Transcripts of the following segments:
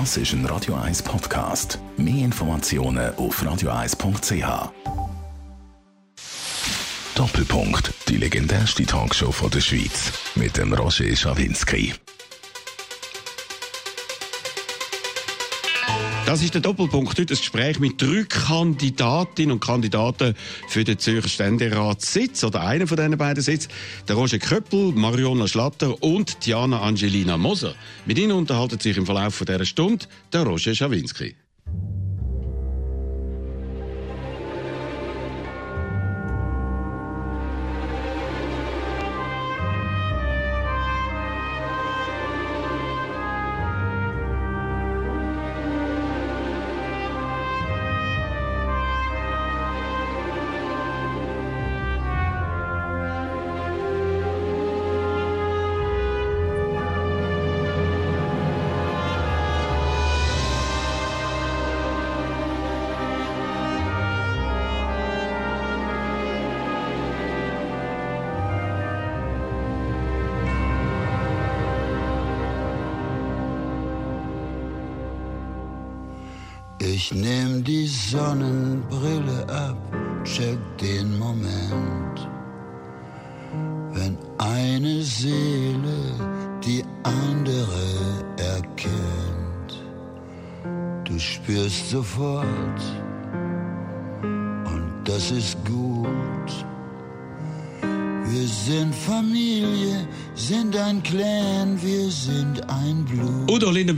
Das ist ein Radio 1 Podcast. Mehr Informationen auf radio1.ch. Doppelpunkt. Die legendärste Talkshow von der Schweiz. Mit dem Roger Schawinski. Das ist der Doppelpunkt heute, das Gespräch mit drei Kandidatinnen und Kandidaten für den Zürcher Ständeratssitz oder einer von diesen beiden Sitz. Der Roger Köppel, Mariona Schlatter und Diana Angelina Moser. Mit ihnen unterhalten sich im Verlauf dieser Stunde der Roger Schawinski.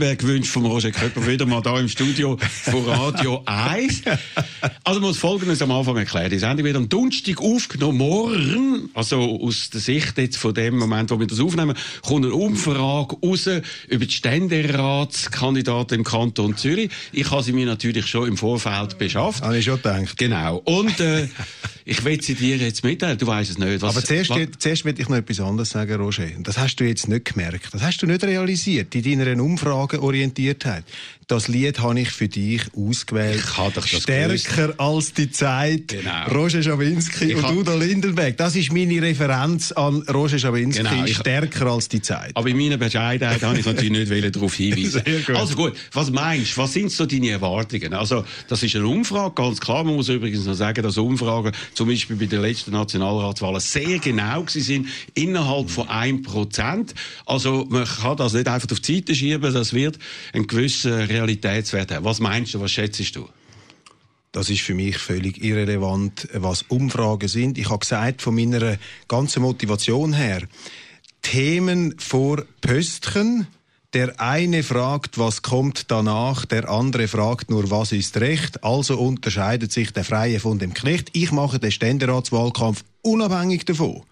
Lindenberg wünscht vom Roger Köppel wieder mal da im Studio von Radio 1. Also muss Folgendes am Anfang erklären. Die Sendung wird am Donnerstag aufgenommen. Morgen, also aus der Sicht jetzt von dem Moment, wo wir das aufnehmen, kommt eine Umfrage raus über die Ständeratskandidaten im Kanton Zürich. Ich habe sie mir natürlich schon im Vorfeld beschafft. Habe ich schon gedacht. Genau. Und äh, ich will sie dir jetzt mitteilen. Du weißt es nicht. Was, Aber zuerst, was, zuerst will ich noch etwas anderes sagen, Roger. Das hast du jetzt nicht gemerkt. Das hast du nicht realisiert in deiner Umfrageorientiertheit. Das Lied habe ich für dich ausgewählt. Ich habe doch das Stärker gewusst. als die Zeit. Genau. Roger Schawinski Ich und Udo Lindenberg. Das ist meine Referenz an Roger Schawinski. Genau, ich- Stärker als die Zeit. Aber in meiner Bescheidenheit habe ich natürlich nicht darauf hinweisen. Gut. Also gut, was meinst du? Was sind so deine Erwartungen? Also, das ist eine Umfrage, ganz klar. Man muss übrigens noch sagen, dass Umfragen zum Beispiel bei den letzten Nationalratswahlen sehr genau sind, innerhalb von 1%. Also, man kann das nicht einfach auf die Seite schieben, das wird einen gewissen Realitätswert haben. Was meinst du, was schätzt du? Das ist für mich völlig irrelevant, was Umfragen sind. Ich habe gesagt, von meiner ganzen Motivation her, Themen vor Pöstchen. Der eine fragt, was kommt danach, der andere fragt nur, was ist recht. Also unterscheidet sich der Freie von dem Knecht. Ich mache den Ständeratswahlkampf unabhängig davon,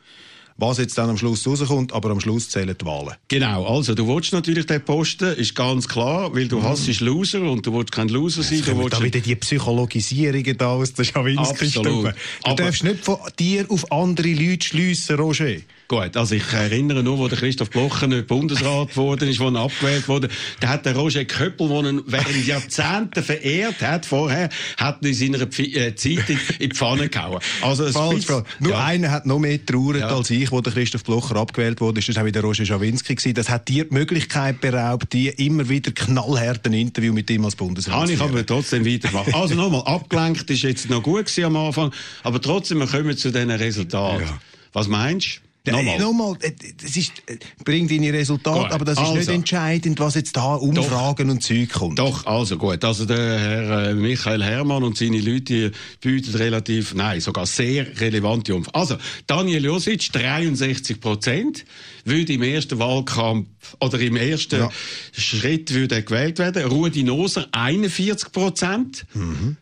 was jetzt dann am Schluss rauskommt, aber am Schluss zählen die Wahlen. Genau, also du willst natürlich den Posten, ist ganz klar, weil du hasst Loser und du willst kein Loser sein. Jetzt Du willst da wieder die Psychologisierungen da aus der Schawinski-Stube. Du darfst nicht von dir auf andere Leute schliessen, Roger. Gut, also ich erinnere nur, wo der Christoph Blocher nicht Bundesrat geworden ist, wo er abgewählt wurde, da hat der Roger Köppel, der ihn während Jahrzehnten verehrt hat, vorher, hat ihn in seiner Pfi äh, Zeit in, die Pfanne gehauen. Also es Falsch, falsch. Nur ja. einer hat noch mehr trauert Ja. als ich, wo der Christoph Blocher abgewählt wurde. Das war wieder Roger Schawinski. gewesen. Das hat dir die Möglichkeit beraubt, die immer wieder knallharten Interview mit ihm als Bundesrat zu ich führen. aber trotzdem weitergemacht. Also nochmal, abgelenkt ist jetzt noch gut am Anfang, aber trotzdem, wir kommen zu diesen Resultaten. Ja. Was meinst du? Nochmal. äh, Nochmal, äh, das ist, äh, bringt deine Resultate, Gut. aber das ist nicht Also. entscheidend, was jetzt da Umfragen und Zeug kommt. Doch, also gut. Also der Herr äh, Michael Herrmann und seine Leute bieten relativ, nein, sogar sehr relevante Umfragen. Also Daniel Josic, 63 Prozent, würde im ersten Wahlkampf oder im ersten Ja. Schritt würde gewählt werden. Rudi Noser, 41 Prozent. Mhm.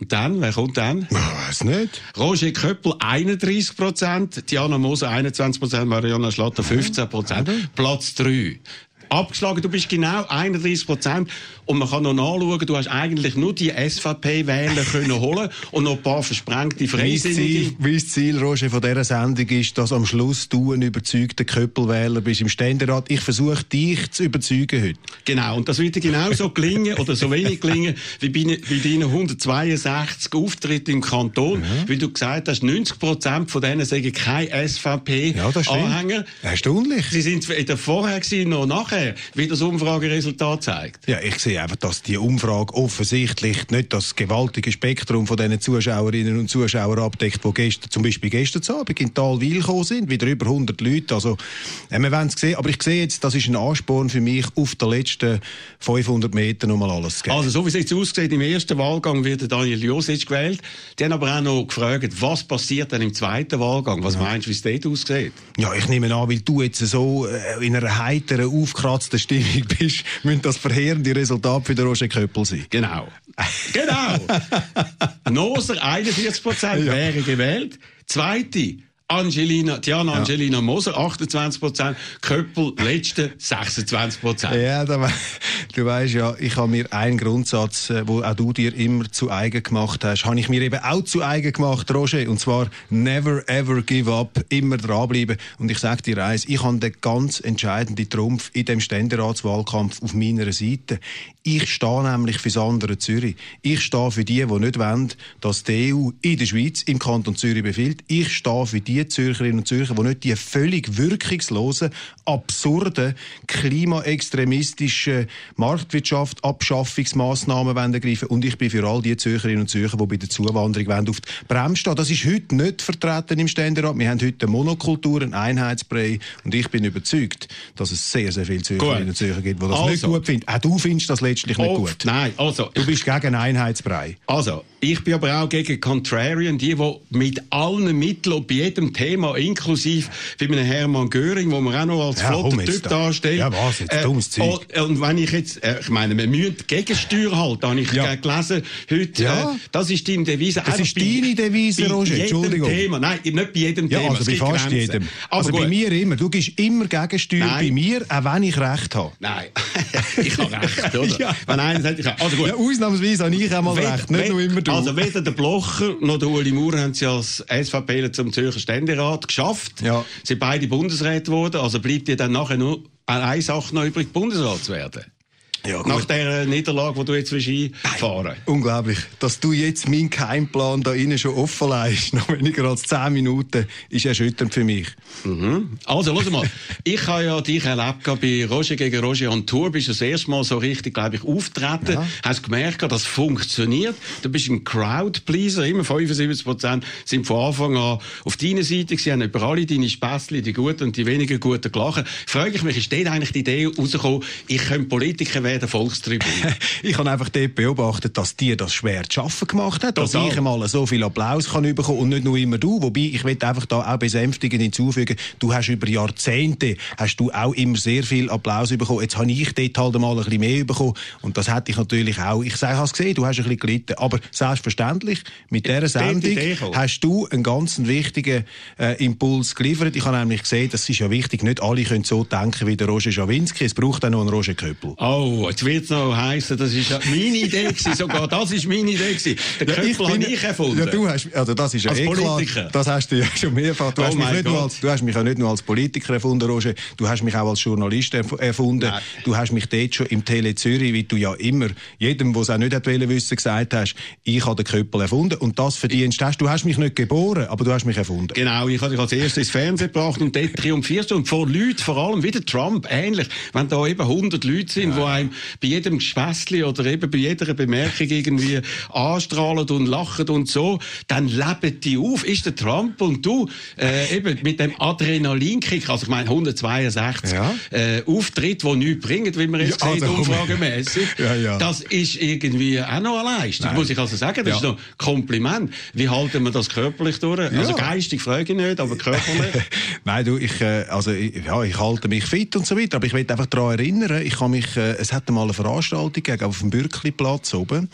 Und dann, wer kommt dann? Ich weiß nicht. Roger Köppel 31 Prozent, Diana Moser 21 Prozent, Mariana Schlatter 15 Prozent. Platz 3. Abgeschlagen, du bist genau 31 Prozent. Und man kann noch nachschauen, du hast eigentlich nur die SVP-Wähler können holen und noch ein paar versprengte Mein Freisinnige. Ziel, mein Ziel, Roger, von dieser Sendung ist, dass am Schluss du ein überzeugter Köppelwähler bist im Ständerat. Ich versuche, dich zu überzeugen heute. Genau, und das wird dir genauso gelingen oder so wenig gelingen wie bei, bei deinen 162 Auftritten im Kanton, weil du gesagt hast, 90 Prozent von denen sagen kein Ja, das stimmt. SVP-Anhänger. Erstaunlich. Sie sind weder vorher gewesen, noch nachher. Wäre, wie das Umfrageresultat zeigt. Ja, ich sehe einfach, dass die Umfrage offensichtlich nicht das gewaltige Spektrum von diesen Zuschauerinnen und Zuschauern abdeckt, die gestern, zum Beispiel gestern Abend in Talwil gekommen sind, wieder über 100 Leute. Also, äh, wir werden es sehen. Aber ich sehe jetzt, das ist ein Ansporn für mich, auf den letzten 500 Metern nochmal alles zu geben. Also, so wie es jetzt aussieht, im ersten Wahlgang wird Daniel Josic gewählt. Die haben aber auch noch gefragt, was passiert dann im zweiten Wahlgang? Was ja. meinst du, wie es dort aussieht? Ja, ich nehme an, weil du jetzt so äh, in einer heiteren, aufkratzten Stimmung bist, müssen das verheerende Resultat für den Roger Köppel sein. Genau. genau. Noser 41 Prozent ja. wäre gewählt. Zweite Angelina, Diana Angelina ja. Moser 28 Prozent, Köppel letzte 26 Prozent. Ja, da, du weißt ja, ich habe mir einen Grundsatz, äh, wo auch du dir immer zu eigen gemacht hast, habe ich mir eben auch zu eigen gemacht, Roger, und zwar never ever give up, immer dranbleiben. Und ich sage dir eins, ich habe den ganz entscheidenden Trumpf in dem Ständeratswahlkampf auf meiner Seite. Ich stehe nämlich für das andere Zürich. Ich stehe für die, die nicht wollen, dass die EU in der Schweiz, im Kanton Zürich befiehlt. Ich stehe für die Zürcherinnen und Zürcher, die nicht die völlig wirkungslosen, absurden, klimaextremistischen Marktwirtschaft, Abschaffungsmaßnahmen ergreifen Und ich bin für all die Zürcherinnen und Zürcher, die bei der Zuwanderung wollen, auf die Bremse stehen. Das ist heute nicht vertreten im Ständerat. Wir haben heute eine Monokultur, ein Einheitsbrei. Und ich bin überzeugt, dass es sehr, sehr viele Zürcherinnen und Zürcher gibt, die das also. nicht gut finden. Auch du findest das letztlich nicht Oft, gut. Nein, also. Du bist gegen Einheitsbrei. Also, ich bin aber auch gegen Contrarian, die, die mit allen Mitteln, bei jedem Thema, inklusive bei einem Hermann Göring, wo man auch noch als ja, flotter Typ darstellt. Ja, was, jetzt äh, dummes Zeug. Oh, und wenn ich jetzt, äh, ich meine, wir müssen Gegensteuer halten, habe ich ja. gelesen heute, ja. äh, das ist deine Devise. Das ist deine Devise, Roger, Entschuldigung. Thema. Nein, nicht bei jedem ja, Thema. also bei fast Grenzen. jedem. Also, also bei mir immer. Du gibst immer Gegensteuer Nein. bei mir, auch wenn ich Recht habe. Nein, ich habe Recht, oder? ja. Wenn einer sagt, ich habe... Also gut. Ja, ausnahmsweise habe ich auch mal Recht, nicht nur immer du. Also weder der Blocher noch der Uli Maurer haben sie als SVP zum Zürcher Ständerat geschafft. Ja. Sie sind beide Bundesräte geworden, also bleibt dir dann nachher nur eine Sache noch übrig, Bundesrat zu werden. Ja, Nach der Niederlage, die du jetzt einfahren willst. Unglaublich. Dass du jetzt meinen Keimplan da innen schon offen leist, noch weniger als 10 Minuten, ist erschütternd für mich. Mhm. Also, schau mal. ich habe ja dich erlebt bei Roger gegen Roger on Tour. Bist du das erste Mal so richtig, glaube ich, auftreten. Ja. Hast gemerkt, das funktioniert. Du bist ein Crowdpleaser. Immer 75 Prozent sind von Anfang an auf deiner Seite. Sie haben über alle deine Späßchen, die guten und die weniger guten gelachen. Frage ich mich, ist dort eigentlich die Idee rausgekommen, ich könnte Politiker werden, der Volkstribüne. ich habe einfach dort beobachtet, dass dir das schwer zu schaffen gemacht hat, dass ich einmal so viel Applaus kann bekommen und nicht nur immer du. Wobei, ich will einfach da auch besänftigend hinzufügen, du hast über Jahrzehnte hast du auch immer sehr viel Applaus bekommen. Jetzt habe ich dort halt mal ein bisschen mehr bekommen und das hätte ich natürlich auch. Ich sage, hast gesehen, du hast ein bisschen gelitten, aber selbstverständlich, mit dieser Sendung hast du einen ganz wichtigen äh, Impuls geliefert. Ich habe nämlich gesehen, das ist ja wichtig, nicht alle können so denken wie der Roger Schawinski, es braucht auch noch einen Roger Köppel. Oh, jetzt wird es noch heißen, das ist meine Idee gewesen, sogar das ist meine Idee gewesen. Der ja, Köppel habe ich erfunden. Ja, du hast, also das ist ja als eh Politiker. Klar, das hast du ja schon mehrfach. Du, oh hast mich nicht nur als, du hast mich ja nicht nur als Politiker erfunden, Roger, du hast mich auch als Journalist erfunden. Nein. Du hast mich dort schon im Tele Zürich, wie du ja immer jedem, der es auch nicht hat wissen, gesagt hast, ich habe den Köppel erfunden und das verdienst hast. Du hast mich nicht geboren, aber du hast mich erfunden. Genau, ich habe dich als erstes ins Fernsehen gebracht und dort triumphierst du und vor Leuten, vor allem wie der Trump, ähnlich, wenn da eben 100 Leute sind, ja. die einem bei jedem Gespässli oder eben bei jeder Bemerkung irgendwie anstrahlen und lachen und so, dann leben die auf. Ist der Trump und du äh, eben mit dem Adrenalinkick, also ich meine 162 ja. äh, Auftritt, die nichts bringen, wie man jetzt ja, sieht, also, umfragemässig, ja, ja. das ist irgendwie auch noch eine Leistung, Nein. muss ich also sagen. Das ja. ist noch ein Kompliment. Wie halten wir das körperlich durch? Also geistig frage ich nicht, aber körperlich? Nein, du, ich, äh, also, ja, ich halte mich fit und so weiter, aber ich will einfach daran erinnern, ich kann mich, äh, es hat mal eine Veranstaltung gegeben auf dem Bürkliplatz oben.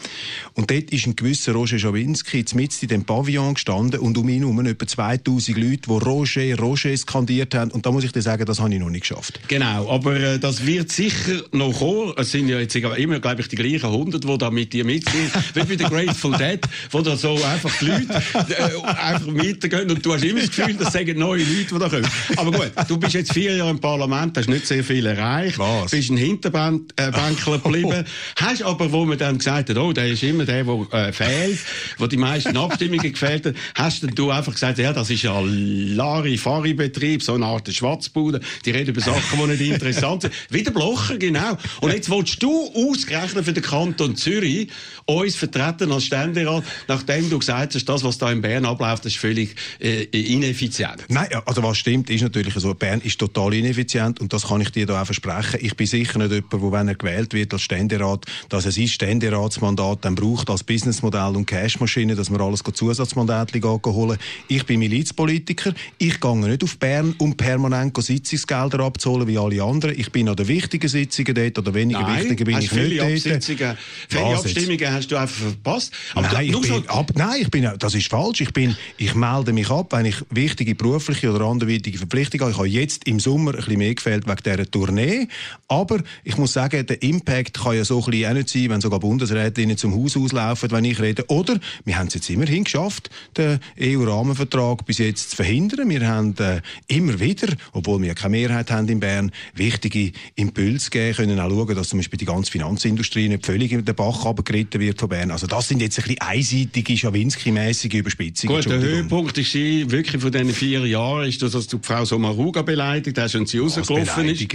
Und dort ist ein gewisser Roger Schawinski mit in dem Pavillon gestanden und um ihn herum etwa 2000 Leute, die Roger, Roger skandiert haben. Und da muss ich dir sagen, das habe ich noch nicht geschafft. Genau, aber äh, das wird sicher noch kommen. Es sind ja jetzt immer, glaube ich, die gleichen 100, die da mit dir mitziehen. Wie bei der Grateful Dead, wo da so einfach die Leute äh, einfach mitgehen und du hast immer das Gefühl, das sagen neue Leute, die da kommen. Aber gut, du bist jetzt vier Jahre im Parlament, hast nicht sehr viel erreicht, Was? bist ein Hinterband, äh, Nachbänkler geblieben. Hast aber, wo man dann gesagt hat, oh, der ist immer der, der äh, fehlt, der die meisten Abstimmungen gefehlt hat, hast dann du einfach gesagt, ja, das ist ein Larifari-Betrieb, so eine Art Schwarzbude, die reden über Sachen, die nicht interessant sind. Wie der Blocher, genau. Und jetzt willst du ausgerechnet für den Kanton Zürich uns vertreten als Ständerat, nachdem du gesagt hast, das, was da in Bern abläuft, ist völlig äh, ineffizient. Nein, also was stimmt, ist natürlich so, Bern ist total ineffizient und das kann ich dir da auch versprechen. Ich bin sicher nicht jemand, wo, wenn er gewählt wird als Ständerat, dass er sein Ständeratsmandat dann braucht als Businessmodell und Cashmaschine, dass man alles Zusatzmandate holen Ich bin Milizpolitiker. Ich gehe nicht auf Bern, um permanent Sitzungsgelder abzuholen wie alle anderen. Ich bin an den wichtigen Sitzungen dort oder weniger Nein, wichtigen bin ich nicht dort. Viele Abstimmungen hast du einfach verpasst. Aber nein, ich bin ab, nein, ich bin, das ist falsch. Ich, bin, ich melde mich ab, wenn ich wichtige berufliche oder anderweitige Verpflichtungen habe. Ich habe jetzt im Sommer ein bisschen mehr gefehlt wegen dieser Tournee. Aber ich muss sagen, der Impact kann ja so ein bisschen auch nicht sein, wenn sogar Bundesrätinnen zum Haus auslaufen, wenn ich rede. Oder wir haben es jetzt immerhin geschafft, den EU-Rahmenvertrag bis jetzt zu verhindern. Wir haben äh, immer wieder, obwohl wir keine Mehrheit haben in Bern, wichtige Impulse geben können, auch schauen, dass zum Beispiel die ganze Finanzindustrie nicht völlig in den Bach abgeritten wird von Bern. Also das sind jetzt ein bisschen einseitige, Schawinski-mäßige Überspitzungen. Gut, der Höhepunkt ist wirklich von diesen vier Jahren, ist, dass du die Frau Sommaruga beleidigt hast und sie rausgelaufen ist.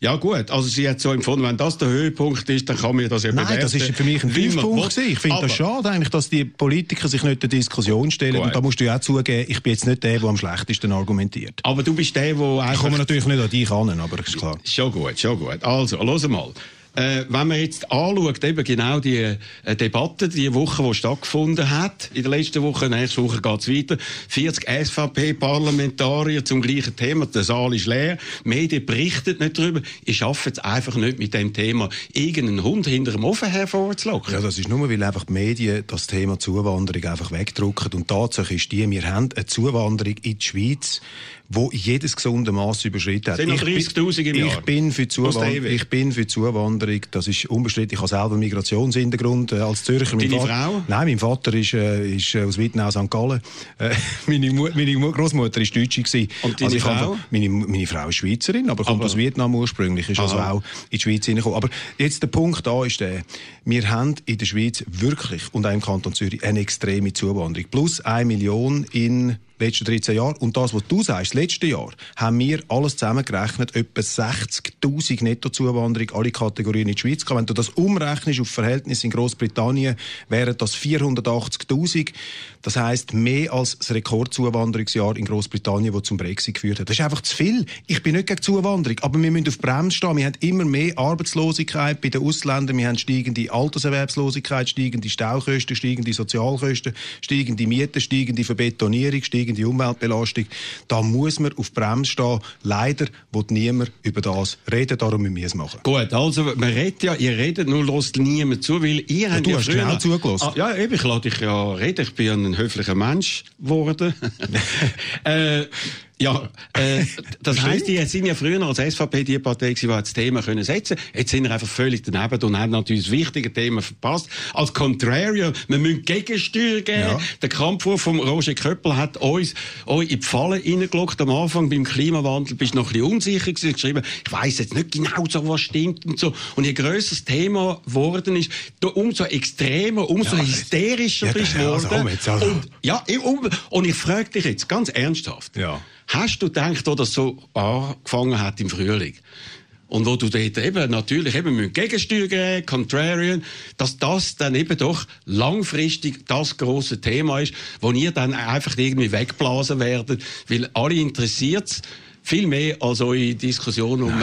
Ja gut, also sie hat so empfunden, wenn das der Höhepunkt ist, dann kann man das ja Nein, bewerten. das ist für mich ein Tiefpunkt Ich finde das schade eigentlich, dass die Politiker sich nicht der Diskussion stellen. Gut. Und da musst du ja auch zugeben, ich bin jetzt nicht der, der am schlechtesten argumentiert. Aber du bist der, der Ich komme natürlich nicht an dich an, aber ist klar. Schon gut, schon gut. Also, los mal. Äh, wenn man jetzt anschaut, eben genau die äh, Debatte, die Woche, die stattgefunden hat, in der letzten Woche, nächste Woche geht es weiter, 40 SVP-Parlamentarier zum gleichen Thema, der Saal ist leer, die Medien berichten nicht darüber, ich schaffe es einfach nicht mit dem Thema, irgendeinen Hund hinter dem Ofen hervorzulocken. Ja, das ist nur, weil einfach die Medien das Thema Zuwanderung einfach wegdrucken und Tatsache ist die, wir haben eine Zuwanderung in die Schweiz, wo jedes gesunde Maß überschritten hat. Noch 30'000 im Jahr? Ich bin für Zuwanderung, ich bin für Zuwanderung, das ist unbestritten. Ich habe selber einen Migrationshintergrund äh, als Zürcher. Deine Vater, Frau? Nein, mein Vater ist, äh, ist äh, aus Wittenau, St. Gallen. Äh, meine, meine Großmutter ist Deutsche gewesen. Und also Frau? Habe, meine, meine Frau ist Schweizerin, aber kommt aber, aus Vietnam ursprünglich, ist also auch in die Schweiz hineingekommen. Aber jetzt der Punkt da ist der, wir haben in der Schweiz wirklich und auch im Kanton Zürich eine extreme Zuwanderung. Plus eine Million in letzten 13 Jahren. Und das, was du sagst, letzte Jahr, haben wir alles zusammengerechnet, etwa 60.000 Nettozuwanderung, alle Kategorien in die Schweiz. Wenn du das umrechnest auf Verhältnis in Großbritannien, wären das 480.000. Das heisst, mehr als das Rekordzuwanderungsjahr in Großbritannien, das zum Brexit geführt hat. Das ist einfach zu viel. Ich bin nicht gegen Zuwanderung, aber wir müssen auf Bremse stehen. Wir haben immer mehr Arbeitslosigkeit bei den Ausländern. Wir haben steigende Alterserwerbslosigkeit, steigende Staukosten, steigende Sozialkosten, steigende Mieten, steigende Verbetonierung, steigende steigende Umweltbelastung. Da muss man auf Bremse stehen. Leider wird niemand über das reden, darum müssen wir es machen. Gut, also man redet ja, ihr redet, nur lässt niemand zu, weil ihr ja, habt du ja hast früher... genau zugelassen. Ah, ja, eben, ich lasse dich ja reden, ich bin ein höflicher Mensch geworden. äh, ja, äh, das heisst, die sind ja früher als SVP die Partei die das Thema können setzen Jetzt sind wir einfach völlig daneben und haben natürlich das wichtige Thema verpasst. Als Contrarian, wir müssen Gegensteuer geben. Ja. Der Kampfwurf von Roger Köppel hat uns euch in die Falle reingelockt. Am Anfang beim Klimawandel bist du noch ein bisschen unsicher gewesen, geschrieben, ich weiss jetzt nicht genau so, was stimmt und so. Und je grösser das Thema geworden ist, umso extremer, umso ja, hysterischer ja, bist du geworden. Also, also. Und, ja, und ich frage dich jetzt ganz ernsthaft. Ja. Hast du gedacht, wo das so angefangen hat im Frühling? Und wo du dort eben natürlich eben mit Gegensteuer geben, Contrarian, dass das dann eben doch langfristig das große Thema ist, wo ihr dann einfach irgendwie wegblasen werdet, weil alle interessiert viel mehr als eure Diskussion um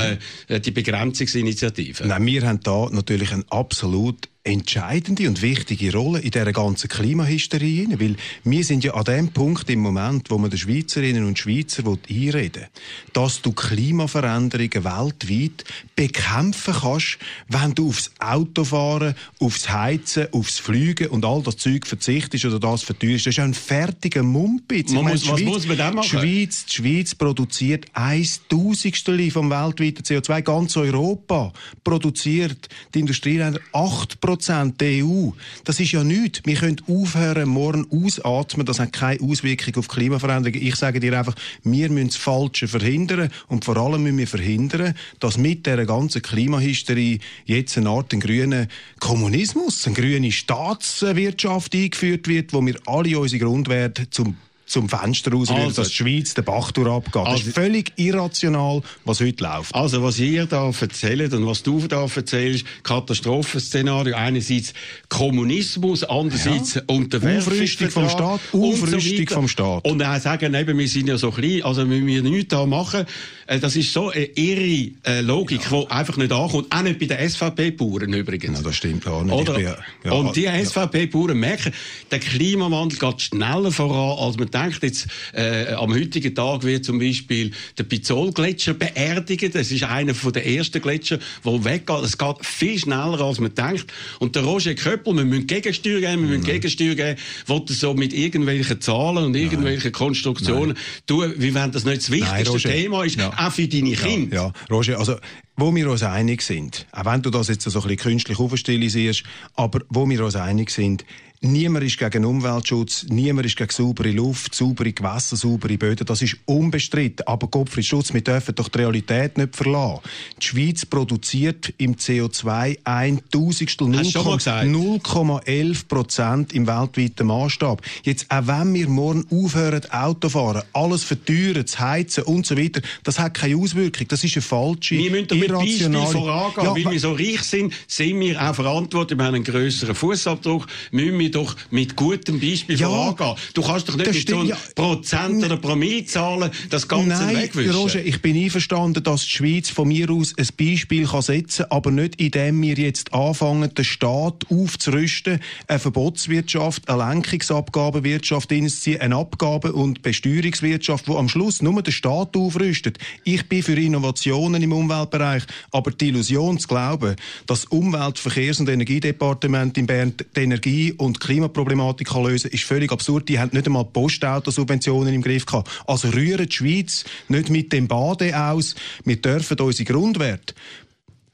äh, die Begrenzungsinitiative. Nein, wir haben da natürlich ein absolut entscheidende und wichtige Rolle in dieser ganzen Klimahysterie. Weil wir sind ja an dem Punkt im Moment, wo man den Schweizerinnen und Schweizer einreden will, dass du Klimaveränderungen weltweit bekämpfen kannst, wenn du aufs Autofahren, aufs Heizen, aufs Fliegen und all das Zeug verzichtest oder das verteuerst. Das ist ein fertiger Mumpitz. Man muss, was muss man denn machen? Die Schweiz, die Schweiz produziert ein Tausendstel vom weltweiten CO2. Ganz Europa produziert die Industrieländer 8 Prozent EU. Das ist ja nichts. Wir können aufhören, morgen ausatmen. Das hat keine Auswirkung auf Klimaveränderungen. Ich sage dir einfach, wir müssen das Falsche verhindern. Und vor allem müssen wir verhindern, dass mit dieser ganzen Klimahysterie jetzt eine Art grüner Kommunismus, eine grüne Staatswirtschaft eingeführt wird, wo wir alle unsere Grundwerte zum zum Fenster raus, also, dass die Schweiz den Bach durchabgeht. Also, das ist völlig irrational, was heute läuft. Also, was ihr da erzählt und was du da erzählst, Katastrophenszenario, einerseits Kommunismus, andererseits ja. Aufrüstung vom Staat, Aufrüstung so vom Staat. Und auch sagen, eben, wir sind ja so klein, also müssen wir nichts da machen. Äh, das ist so eine irre äh, Logik, ja. die einfach nicht ankommt. Auch nicht bei den SVP-Bauern übrigens. Ja, das stimmt auch nicht. Oder? Bin, ja, und die SVP-Bauern merken, der Klimawandel geht schneller voran, als man denkt, jetzt, äh, am heutigen Tag wird zum Beispiel der Pizol-Gletscher beerdigt. Das ist einer der ersten Gletscher, der weggeht. Es geht viel schneller, als man denkt. Und der Roger Köppel, wir müssen Gegensteuer geben, wir müssen mhm. Gegensteuer geben, wollte so mit irgendwelchen Zahlen und irgendwelchen Nein. Konstruktionen Nein. tun, wie wenn das nicht das wichtigste Thema ist, ja. auch für deine Kinder. Ja, ja. Roger, also wo wir uns einig sind, auch wenn du das jetzt so ein bisschen künstlich aufstilisierst, aber wo wir uns einig sind, Niemand ist gegen Umweltschutz, niemand ist gegen saubere Luft, saubere Gewässer, saubere Böden. Das ist unbestritten. Aber Gottfried Schutz, wir dürfen doch die Realität nicht verlassen. Die Schweiz produziert im CO2 ein Tausendstel 0,11 Prozent im weltweiten Maßstab. Jetzt, auch wenn wir morgen aufhören, Auto fahren, alles verteuern, zu heizen und so weiter, das hat keine Auswirkung. Das ist eine falsche, Wir müssen mit Beispiel vorangehen. Ja, weil wir so reich sind, sind wir auch verantwortlich. Wir haben einen grösseren Fußabdruck. Müssen wir wir doch mit gutem Beispiel ja, vorangehen. Du kannst doch nicht mit so einem ja. Prozent oder Promillezahlen das Ganze Nein, wegwischen. Roger, ich bin einverstanden, dass die Schweiz von mir aus ein Beispiel kann setzen kann, aber nicht indem wir jetzt anfangen, den Staat aufzurüsten, eine Verbotswirtschaft, eine Lenkungsabgabenwirtschaft einzuziehen, eine Abgabe- und Besteuerungswirtschaft, wo am Schluss nur der Staat aufrüstet. Ich bin für Innovationen im Umweltbereich, aber die Illusion zu glauben, dass Umwelt-, Verkehrs- und Energiedepartement in Bern die Energie- und die Klimaproblematik lösen ist völlig absurd. Die haben nicht einmal Postautosubventionen im Griff gehabt. Also rühren die Schweiz nicht mit dem Bade aus. Wir dürfen unsere Grundwerte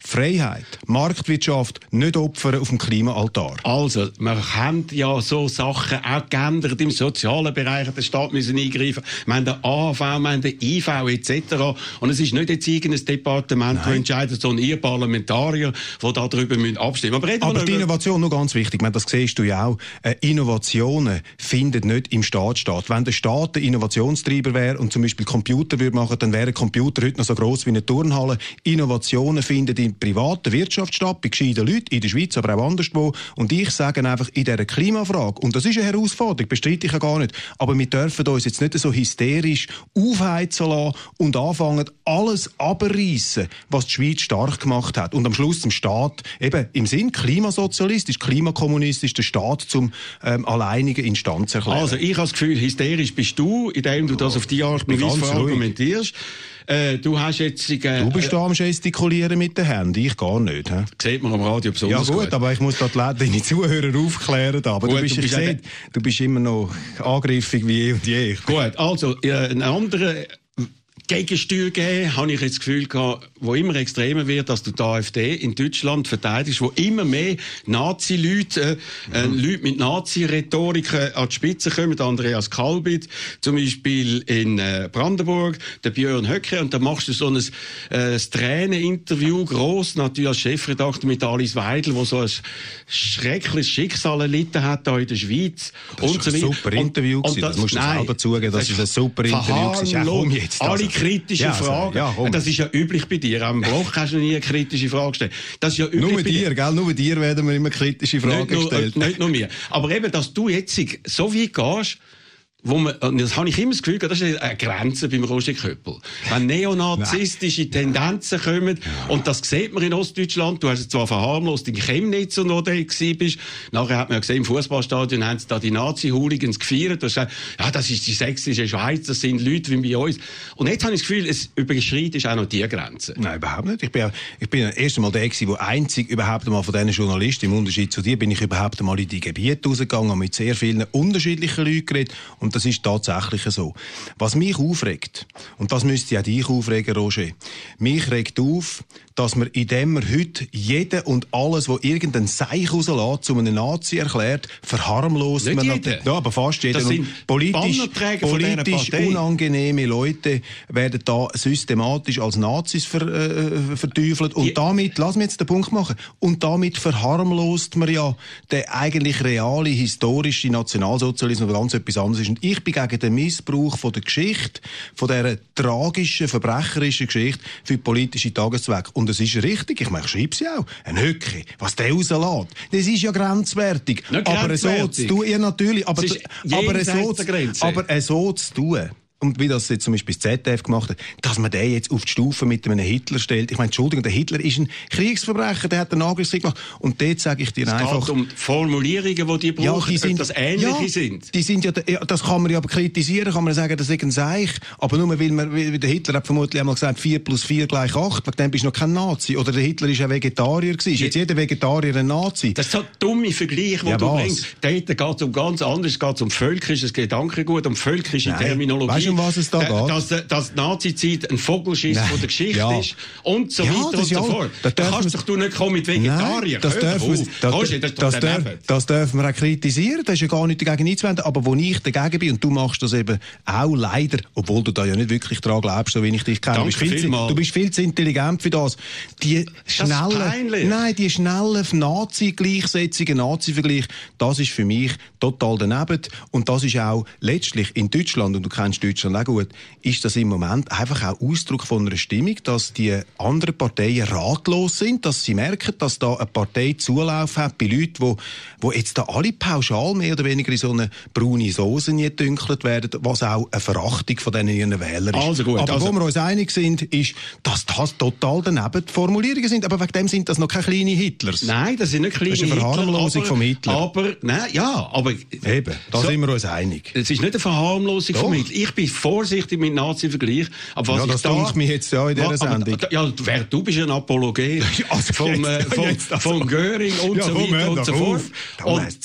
Freiheit, Marktwirtschaft nicht opfern auf dem Klimaaltar. Also, wir haben ja so Sachen auch geändert im sozialen Bereich. Der Staat müssen eingreifen. Wir haben den AV, wir haben den IV etc. Und es ist nicht jetzt irgendein Departement, das entscheidet, sondern ihr Parlamentarier, die darüber müssen abstimmen müssen. Aber, Aber die Innovation, noch ganz wichtig, meine, das siehst du ja auch, äh, Innovationen finden nicht im Staat statt. Wenn der Staat der Innovationstreiber wäre und zum Beispiel Computer würde machen, dann wäre ein Computer heute noch so groß wie eine Turnhalle. Innovationen finden privaten Wirtschaft statt, bei gescheiten Leuten, in der Schweiz, aber auch anderswo. Und ich sage einfach, in dieser Klimafrage, und das ist eine Herausforderung, bestreite ich ja gar nicht, aber wir dürfen uns jetzt nicht so hysterisch aufheizen lassen und anfangen, alles abreißen, was die Schweiz stark gemacht hat. Und am Schluss zum Staat, eben im Sinn klimasozialistisch, klimakommunistisch, den Staat zum ähm, alleinigen Instanz erklären. Also ich habe das Gefühl, hysterisch bist du, indem du das auf die Art und Weise argumentierst. Äh, du hast jetzt... Äh, du bist da am Gestikulieren mit den Händen, ich gar nicht. He? Sieht man am Radio besonders Ja gut, gut. aber ich muss da deine Zuhörer aufklären. Aber gut, du, bist, du, bist sehe, du bist immer noch angriffig wie eh und je. Gut, also äh, ein anderer Gegensteuer geben, habe ich jetzt das Gefühl gehabt, wo immer extremer wird, dass du die AfD in Deutschland verteidigst, wo immer mehr Nazi-Leute, äh, äh mhm. Leute mit Nazi-Rhetorik äh, an die Spitze kommen, Andreas Kalbit, zum Beispiel in äh, Brandenburg, der Björn Höcke, und dann machst du so ein, äh, Tränen-Interview, gross, natürlich als Chefredakteur mit Alice Weidel, wo so ein schreckliches Schicksal erlitten hat da in der Schweiz. Das und so ein super Interview und, und das, das musst du selber zugeben, das, das ist ein super Interview gewesen. Ja, komm jetzt. Also kritische ja, Fragen. Also, ja, das ist ja üblich bei dir. Am Blog hast du nie eine kritische Frage gestellt. Das ist ja üblich nur dir, gell? Nur dir werden wir immer kritische Fragen nicht gestellt. Nur, nicht nur mir. Aber eben, dass du jetzt so weit gehst, wo man, und das habe ich immer das Gefühl, das ist eine Grenze beim Roger Köppel. Wenn neonazistische Tendenzen kommen, und das sieht man in Ostdeutschland, du hast es zwar verharmlost in Chemnitz und wo du bist, nachher hat man ja gesehen, im Fußballstadion haben sie da die Nazi-Hooligans gefeiert, du hast gesagt, ja, das ist die sächsische Schweiz, das sind Leute wie bei uns. Und jetzt habe ich das Gefühl, es überschreitet auch noch die Grenze. Nein, überhaupt nicht. Ich bin, ich bin das erste Mal der gewesen, der einzig überhaupt einmal von diesen Journalisten, im Unterschied zu dir, bin ich überhaupt einmal in die Gebiete rausgegangen und mit sehr vielen unterschiedlichen Leuten geredet und das ist tatsächlich so. Was mich aufregt, und das müsste ja dich aufregen, Roger, mich regt auf, dass man, indem man heute jeden und alles, wo irgendein Seich rauslässt, zu einem Nazi erklärt, verharmlost Nicht man natürlich- Ja, aber fast jeder. Das Und sind politisch, politisch unangenehme Leute werden da systematisch als Nazis ver, äh, verteufelt. Und Die- damit, lass mich jetzt den Punkt machen, und damit verharmlost man ja den eigentlich reale, historische Nationalsozialismus, der ganz etwas anderes ist. Und ich bin gegen den Missbrauch von der Geschichte, von dieser tragischen, verbrecherischen Geschichte für politische Tageszwecke. Und es ist richtig, ich meine, ich schreibe sie auch, ein Höcke, was der rauslässt, das ist ja grenzwertig. Nicht aber so zu tun, ja natürlich, aber, aber, so, aber so zu tun, und wie das jetzt zum Beispiel das ZDF gemacht hat, dass man den jetzt auf die Stufe mit einem Hitler stellt. Ich meine, Entschuldigung, der Hitler ist ein Kriegsverbrecher, der hat einen Angriffskrieg gemacht. Und dort sage ich dir Es einfach... geht um Formulierungen, die die brauchen, ob das ähnliche ja, sind. Die sind ja, ja, das kann man ja aber kritisieren, kann man sagen, das ist ein Seich. Aber nur weil man, weil der Hitler hat vermutlich einmal gesagt, 4 plus 4 gleich 8, wegen dem bist du noch kein Nazi. Oder der Hitler ist ein Vegetarier gewesen. Ist jetzt jeder Vegetarier ein Nazi? Das ist so ein dummer Vergleich, den Ja, du was? bringst. Dort geht es um ganz anderes. Es geht um völkisches Gedankengut, um völkische Nein. Terminologie. Weißt du, um was es da Da- geht? Dass, dass die Nazi-Zeit ein Vogelschiss Nein. von der Geschichte Ja. ist und so Ja, weiter und so fort. Da darf kannst doch du nicht kommen mit Vegetarier. Nein, das dürfen wir, das, das das, dürfen, das dürfen wir auch kritisieren, das ist ja gar nicht dagegen einzuwenden, aber wo ich dagegen bin, und du machst das eben auch leider, obwohl du da ja nicht wirklich dran glaubst, so wie ich dich kenne, Danke du, bist viel, du bist viel zu intelligent für das, die schnellen, peinlich. nein, die schnellen Nazi-Gleichsetzungen, Nazi-Vergleich, das ist für mich total daneben und das ist auch letztlich in Deutschland, und du kennst Deutschland auch gut, ist das im Moment einfach auch Ausdruck von einer Stimmung, dass die anderen Parteien ratlos sind, dass sie merken, dass da eine Partei Zulauf hat bei Leuten, wo, wo jetzt da alle pauschal mehr oder weniger in so eine braune Soße gedünkelt werden, was auch eine Verachtung von diesen ihren Wählern ist. Also gut, Aber also- wo wir uns einig sind, ist, dass das total daneben die Formulierungen sind, aber wegen dem sind das noch keine kleinen Hitlers. Nein, das sind nicht kleine Das ist eine Verharmlosung Hitler, vom Hitler. Aber, nein, ja, aber... Eben, da So- sind wir uns einig. Es ist nicht eine Verharmlosung Doch. von Hitler. Ich bin vorsichtig mit Nazi-Vergleich. Aber was Ja, ich das da, denkt mich jetzt ja in dieser Was- aber- Sendung. Ja, wer, du bist ein Apologet vom, äh, vom, vom Göring und Ja, so weiter und so fort. Da Und das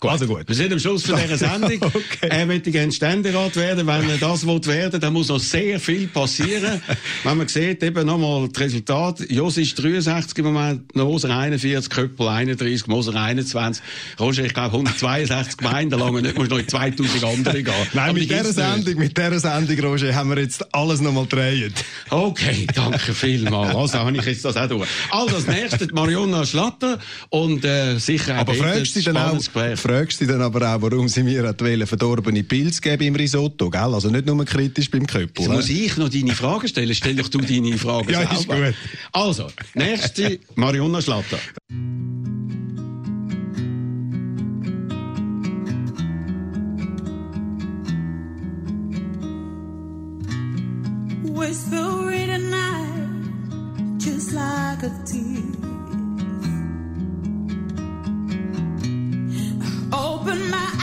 Zeug. Also gut. wir sind am Schluss von dieser Sendung. Okay. Er möchte gerne Ständerat werden. Wenn er das will werden dann muss noch sehr viel passieren. Wenn man sieht, eben nochmal das Resultat. Jos ist 63 im Moment, Moser 41, Köppel 31, Moser 21. Roger, ich glaube 162 Gemeinden lang nicht muss noch in 2000 andere gehen. Nein, Aber mit dieser. Sendung, mit dieser Sendung, Roger, haben wir jetzt alles nochmal gedreht. Okay, danke vielmals. Also habe ich jetzt das auch durch. Also, als nächstes die Marionna Schlatter und äh, sicher auch Aber fragst du dann auch. Fragst du dann aber auch, warum sie mir hat wollen, verdorbene Pilze geben im Risotto, gell? Also nicht nur kritisch beim Köppel. Jetzt muss ich noch deine Fragen stellen. Stell doch du deine Fragen Ja, selber. ist gut. Also, nächste Marionna Schlatter. Whisper in the night, just like a thief. Open my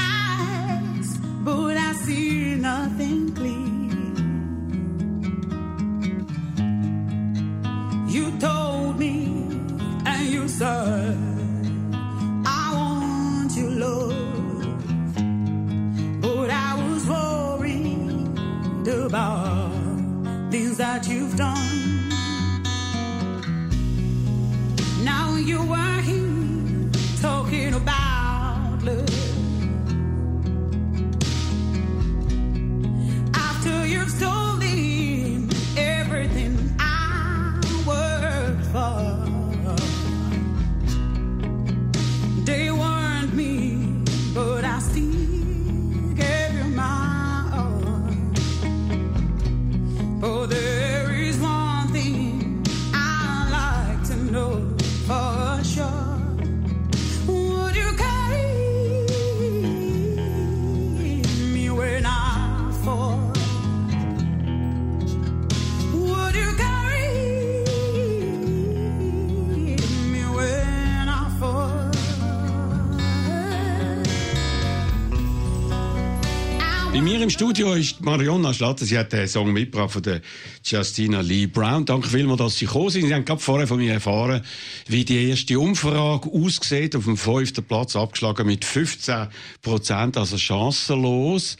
im Studio ist Marionna Schlatter. Sie hat den Song mitgebracht von der Justina Lee Brown. Danke vielmals, dass Sie gekommen sind. Sie haben gerade vorher von mir erfahren, wie die erste Umfrage aussieht. Auf dem fünften Platz abgeschlagen mit 15 Prozent, also chancenlos.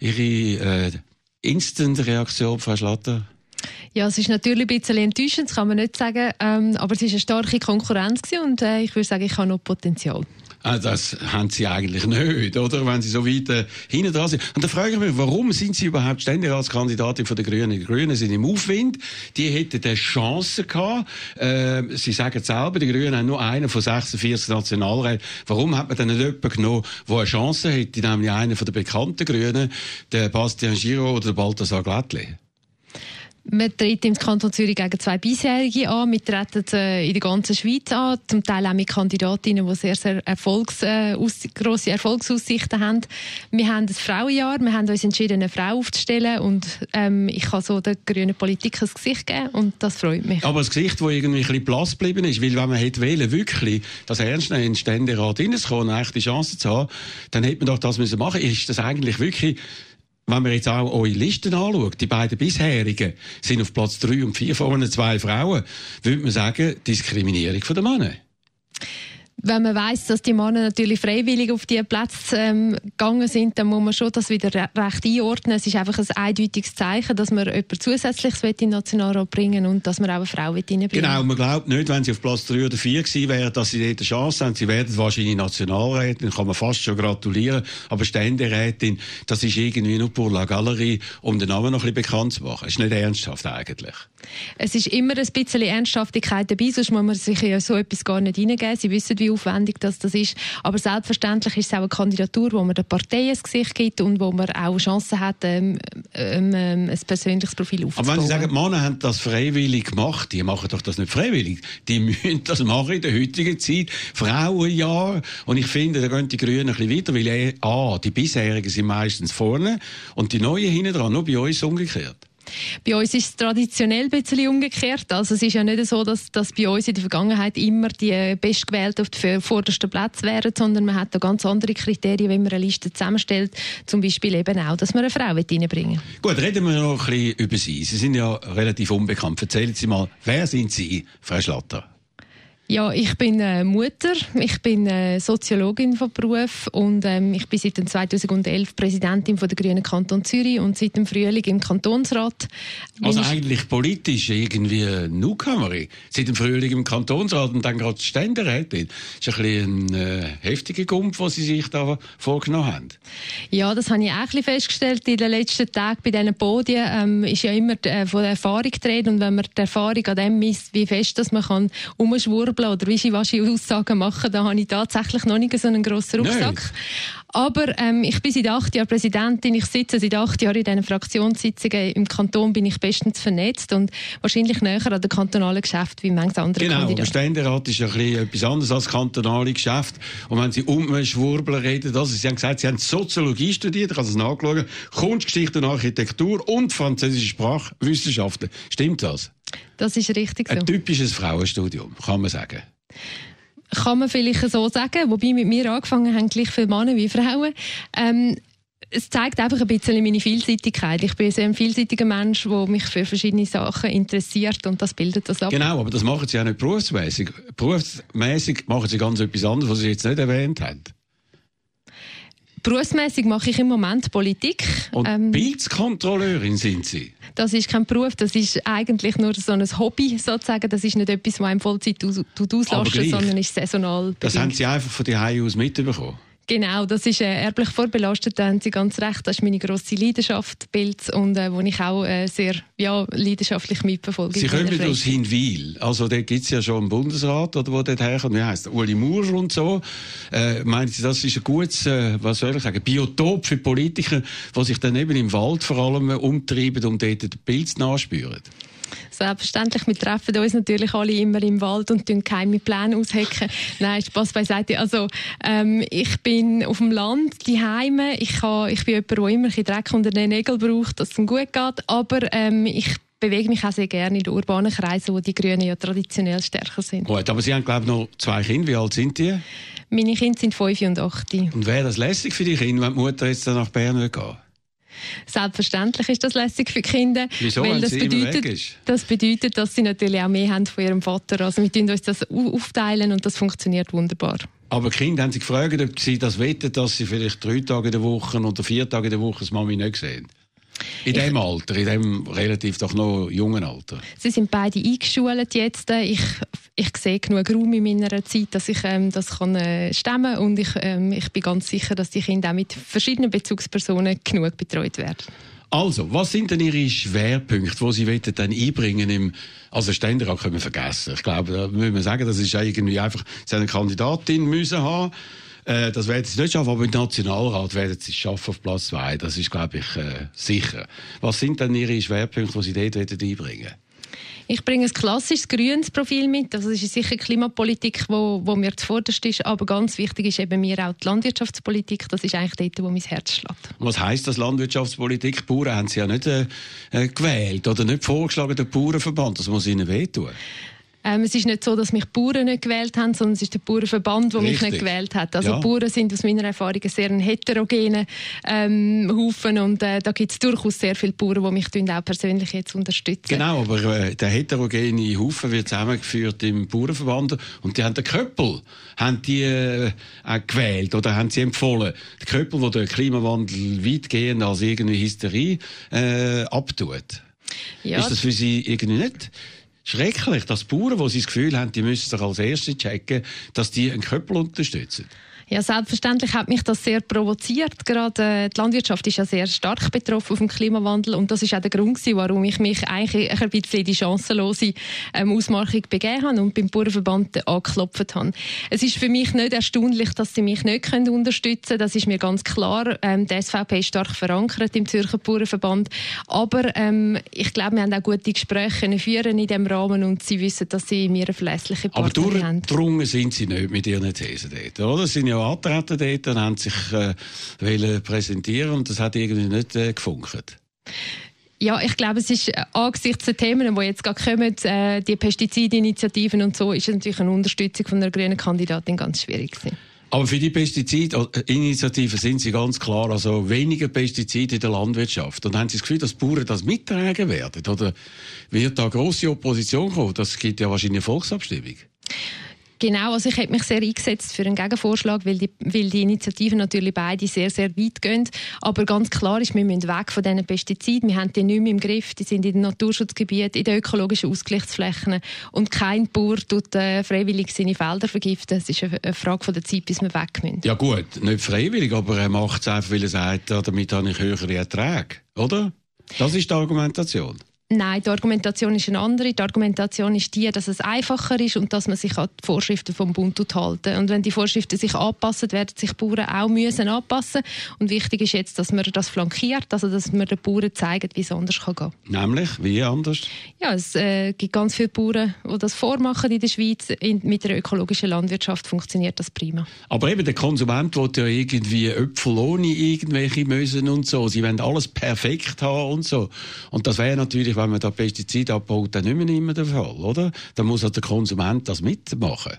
Ihre äh, Instant-Reaktion, Frau Schlatter? Ja, es ist natürlich ein bisschen enttäuschend, das kann man nicht sagen, ähm, aber es war eine starke Konkurrenz und äh, ich würde sagen, ich habe noch Potenzial. Ah, Das haben sie eigentlich nicht, oder? Wenn sie so weit äh, hinten dran sind. Und da frage ich mich, warum sind sie überhaupt Ständeratskandidatin von den Grünen? Die Grünen sind im Aufwind. Die hätten eine Chance gehabt. Äh, sie sagen selber, die Grünen haben nur einen von 46 Nationalräten. Warum hat man dann nicht jemanden genommen, der eine Chance hätte? Nämlich einen von den bekannten Grünen, der Bastian Giro oder der Balthasar Glättli. Wir treten im Kanton Zürich gegen zwei bisherige an. Wir treten äh, in der ganzen Schweiz an, zum Teil auch mit Kandidatinnen, die sehr, sehr Erfolgs, äh, grosse Erfolgsaussichten haben. Wir haben ein Frauenjahr, wir haben uns entschieden, eine Frau aufzustellen und ähm, ich kann so der grünen Politik ein Gesicht geben und das freut mich. Aber das Gesicht, das irgendwie ein bisschen blass geblieben ist, weil wenn man hätte wählen, wirklich das ernst in den Ständerat reinzukommen und echt die Chance zu haben, dann hätte man doch das müssen machen. Ist das eigentlich wirklich wenn man jetzt auch eure Listen anschaut, die beiden bisherigen sind auf Platz drei und vier vorne zwei Frauen, würde man sagen, Diskriminierung der Männer. Wenn man weiß, dass die Männer natürlich freiwillig auf diese Plätze ähm, gegangen sind, dann muss man schon das wieder re recht einordnen. Es ist einfach ein eindeutiges Zeichen, dass man jemand Zusätzliches in den Nationalrat bringen und dass man auch eine Frau reinbringen Genau, man glaubt nicht, wenn sie auf Platz drei oder vier gewesen wären, dass sie dort eine Chance haben. Sie werden wahrscheinlich Nationalrätin, kann man fast schon gratulieren. Aber Ständerätin, das ist irgendwie nur pour la Galerie, um den Namen noch ein bisschen bekannt zu machen. Das ist nicht ernsthaft eigentlich. Es ist immer ein bisschen Ernsthaftigkeit dabei, sonst muss man sich ja so etwas gar nicht hineingeben. Sie wissen, wie aufwendig das, das ist. Aber selbstverständlich ist es auch eine Kandidatur, wo man der Partei ein Gesicht gibt und wo man auch Chancen hat, ähm, ähm, ähm, ein persönliches Profil aufzubauen. Aber wenn Sie sagen, die Männer haben das freiwillig gemacht, die machen doch das nicht freiwillig. Die müssen das machen in der heutigen Zeit. Frauenjahr. Und ich finde, da gehen die Grünen ein bisschen weiter, weil eh, A, die bisherigen sind meistens vorne und die neuen hinten dran, nur bei uns umgekehrt. Bei uns ist es traditionell ein bisschen umgekehrt. Also es ist ja nicht so, dass, dass bei uns in der Vergangenheit immer die Bestgewählten auf den vordersten Platz wären, sondern man hat da ganz andere Kriterien, wenn man eine Liste zusammenstellt. Zum Beispiel eben auch, dass man eine Frau reinbringen Gut, reden wir noch ein bisschen über Sie. Sie sind ja relativ unbekannt. Erzählen Sie mal, wer sind Sie, Frau Schlatter? Ja, ich bin äh, Mutter, ich bin äh, Soziologin von Beruf und ähm, ich bin seit dem 2011 Präsidentin von der Grünen Kanton Zürich und seit dem Frühling im Kantonsrat. Also ich- eigentlich politisch irgendwie Newcomerin. Seit dem Frühling im Kantonsrat und dann gerade Ständerätin. Das ist ein bisschen ein äh, heftiger Gump, den Sie sich da vorgenommen haben. Ja, das habe ich auch ein bisschen festgestellt in den letzten Tagen bei diesen Podien. Ähm, ist ja immer äh, von der Erfahrung die Rede und wenn man die Erfahrung an dem misst, wie fest dass man kann umschwurbeln oder wischiwaschi Aussagen machen, da habe ich tatsächlich noch nicht so einen grossen Rucksack. Aber ähm, ich bin seit acht Jahren Präsidentin, ich sitze seit acht Jahren in diesen Fraktionssitzungen. Im Kanton bin ich bestens vernetzt und wahrscheinlich näher an den kantonalen Geschäft wie manche andere Genau, aber Kandidaten. Ständerat ist ein bisschen etwas anderes als kantonale Geschäft. Und wenn Sie um Schwurbler reden, also Sie haben gesagt, Sie haben Soziologie studiert, ich habe es nachgeschaut, Kunstgeschichte und Architektur und französische Sprachwissenschaften. Stimmt das? Das ist richtig so. Ein typisches Frauenstudium, kann man sagen. Kann man vielleicht so sagen, wobei mit mir angefangen haben gleich viele Männer wie Frauen. Ähm, es zeigt einfach ein bisschen meine Vielseitigkeit. Ich bin sehr ein vielseitiger Mensch, der mich für verschiedene Sachen interessiert und das bildet das ab. Genau, aber das machen Sie auch nicht berufsmäßig. Berufsmäßig machen Sie ganz etwas anderes, was Sie jetzt nicht erwähnt haben. Berufsmäßig mache ich im Moment Politik. Und Ähm, Bildkontrolleurin sind Sie. das ist kein Beruf, das ist eigentlich nur so ein Hobby sozusagen. Das ist nicht etwas, was einem Vollzeit aus, tut Aber auslasten, gleich. sondern ist saisonal. Das bedingt. haben Sie einfach von die aus mitbekommen. Genau, das ist äh, erblich vorbelastet, da haben Sie ganz recht. Das ist meine grosse Leidenschaft, Bild, und äh, wo ich auch äh, sehr ja, leidenschaftlich mitverfolge. Sie kommen aus. Hinwil. Also, da gibt's ja schon einen Bundesrat, oder wo dort herkommt. Wie heisst? Uli Maurer und so. Äh, meinen Sie, das ist ein gutes, äh, was soll ich sagen, Biotop für Politiker, die sich dann eben im Wald vor allem äh, umtreiben und dort den Pilz nachspüren? Selbstverständlich, wir treffen uns natürlich alle immer im Wald und tun geheime Pläne aushecken. Nein, Spaß beiseite. Also, ähm, ich bin auf dem Land, die Heime. Ich, kann, ich bin jemand, der immer ein bisschen Dreck unter den Nägeln braucht, dass es ihm gut geht. Aber ähm, ich bewege mich auch sehr gerne in den urbanen Kreisen, wo die Grünen ja traditionell stärker sind. Gut, aber Sie haben, glaube ich, noch zwei Kinder. Wie alt sind die? Meine Kinder sind fünf und acht. Und wäre das lässig für die Kinder, wenn die Mutter jetzt dann nach Bern gehen Selbstverständlich ist das lässig für die Kinder. Wieso, weil das bedeutet, das bedeutet, dass sie natürlich auch mehr haben von ihrem Vater. Also wir tun uns das au- aufteilen und das funktioniert wunderbar. Aber die Kinder haben sich gefragt, ob sie das weten, dass sie vielleicht drei Tage in der Woche oder vier Tage in der Woche das Mami nicht sehen. In dem Alter, in dem relativ doch noch jungen Alter. Sie sind beide eingeschult jetzt. Ich, ich sehe genug Raum in meiner Zeit, dass ich ähm, das kann, äh, stemmen und ich, ähm, ich bin ganz sicher, dass die Kinder auch mit verschiedenen Bezugspersonen genug betreut werden. Also, was sind denn Ihre Schwerpunkte, die Sie dann einbringen im, also Ständerat können wir vergessen. Ich glaube, da müssen wir sagen, das ist irgendwie einfach, Sie eine Kandidatin müssen haben, äh, das werden Sie nicht schaffen, aber im Nationalrat werden Sie es schaffen auf Platz zwei. Das ist, glaube ich, äh, sicher. Was sind denn Ihre Schwerpunkte, die Sie dort wollen einbringen Ich bringe ein klassisches grünes Profil mit. Also es ist sicher Klimapolitik, wo, wo mir zuvorderst ist, aber ganz wichtig ist eben mir auch die Landwirtschaftspolitik. Das ist eigentlich dort, wo mein Herz schlägt. Was heisst das Landwirtschaftspolitik? Die Bauern haben Sie ja nicht äh, äh, gewählt oder nicht vorgeschlagen, der Bauernverband. Das muss Ihnen wehtun. Ähm, es ist nicht so, dass mich die Bauern nicht gewählt haben, sondern es ist der Bauernverband, der mich nicht gewählt hat. Also Ja. die Bauern sind aus meiner Erfahrung sehr ein heterogener ähm, Haufen und äh, da gibt es durchaus sehr viele Bauern, die mich auch persönlich jetzt unterstützen. Genau, aber äh, der heterogene Haufen wird zusammengeführt im Bauernverband und die haben den Köppel haben die, äh, auch gewählt oder haben sie empfohlen. Der Köppel, der den Klimawandel weitgehend als irgendwie Hysterie äh, abtut. Ja, Ist das für Sie irgendwie nicht schrecklich, dass die Bauern, die das Gefühl haben, die müssen sich als Erste checken, dass die einen Köppel unterstützen? Ja, selbstverständlich hat mich das sehr provoziert. Gerade äh, die Landwirtschaft ist ja sehr stark betroffen vom Klimawandel und das ist auch der Grund, warum ich mich eigentlich ein bisschen in die chancenlose ähm, Ausmachung begeben habe und beim Bauernverband angeklopft habe. Es ist für mich nicht erstaunlich, dass sie mich nicht unterstützen können. Das ist mir ganz klar. Ähm, die SVP ist stark verankert im Zürcher Bauernverband. Aber ähm, ich glaube, wir haben auch gute Gespräche können führen in diesem Rahmen und sie wissen, dass sie mir eine verlässliche Aber Partnerin haben. durchgedrungen sind sie nicht mit ihren Thesen dort, oder? Sie sind ja angetreten dort und haben sich äh, präsentieren und das hat irgendwie nicht äh, gefunkt. Ja, ich glaube, es ist äh, angesichts der Themen, die jetzt gerade kommen, äh, die Pestizidinitiativen und so, ist natürlich eine Unterstützung von einer grünen Kandidatin ganz schwierig gewesen. Aber für die Pestizidinitiative sind sie ganz klar, also weniger Pestizide in der Landwirtschaft. Und haben Sie das Gefühl, dass die Bauern das mittragen werden? Oder wird da grosse Opposition kommen? Das gibt ja wahrscheinlich eine Volksabstimmung. Genau, also ich habe mich sehr eingesetzt für einen Gegenvorschlag, weil die, weil die Initiativen natürlich beide sehr, sehr weit gehen. Aber ganz klar ist, wir müssen weg von diesen Pestiziden. Wir haben die nicht mehr im Griff. Die sind in den Naturschutzgebieten, in den ökologischen Ausgleichsflächen. Und kein Bauer tut äh, freiwillig seine Felder vergiften. Es ist eine, Frage von der Zeit, bis wir weg müssen. Ja gut, nicht freiwillig, aber er macht es einfach, weil er sagt, damit habe ich höhere Erträge. Oder? Das ist die Argumentation. Nein, die Argumentation ist eine andere. Die Argumentation ist die, dass es einfacher ist und dass man sich an die Vorschriften vom Bund halten Und wenn die Vorschriften sich anpassen, werden sich Bauern auch müssen anpassen. Und wichtig ist jetzt, dass man das flankiert, also dass man den Bauern zeigt, wie es anders kann gehen. Nämlich, wie anders? Ja, es äh, gibt ganz viele Bauern, die das vormachen in der Schweiz. In, mit der ökologischen Landwirtschaft funktioniert das prima. Aber eben, der Konsument will ja irgendwie Äpfel ohne irgendwelche Mösen und so. Sie wollen alles perfekt haben und so. Und das wäre natürlich, wenn man da Pestizide abbaut, dann nicht mehr immer der Fall, oder? Dann muss halt der Konsument das mitmachen.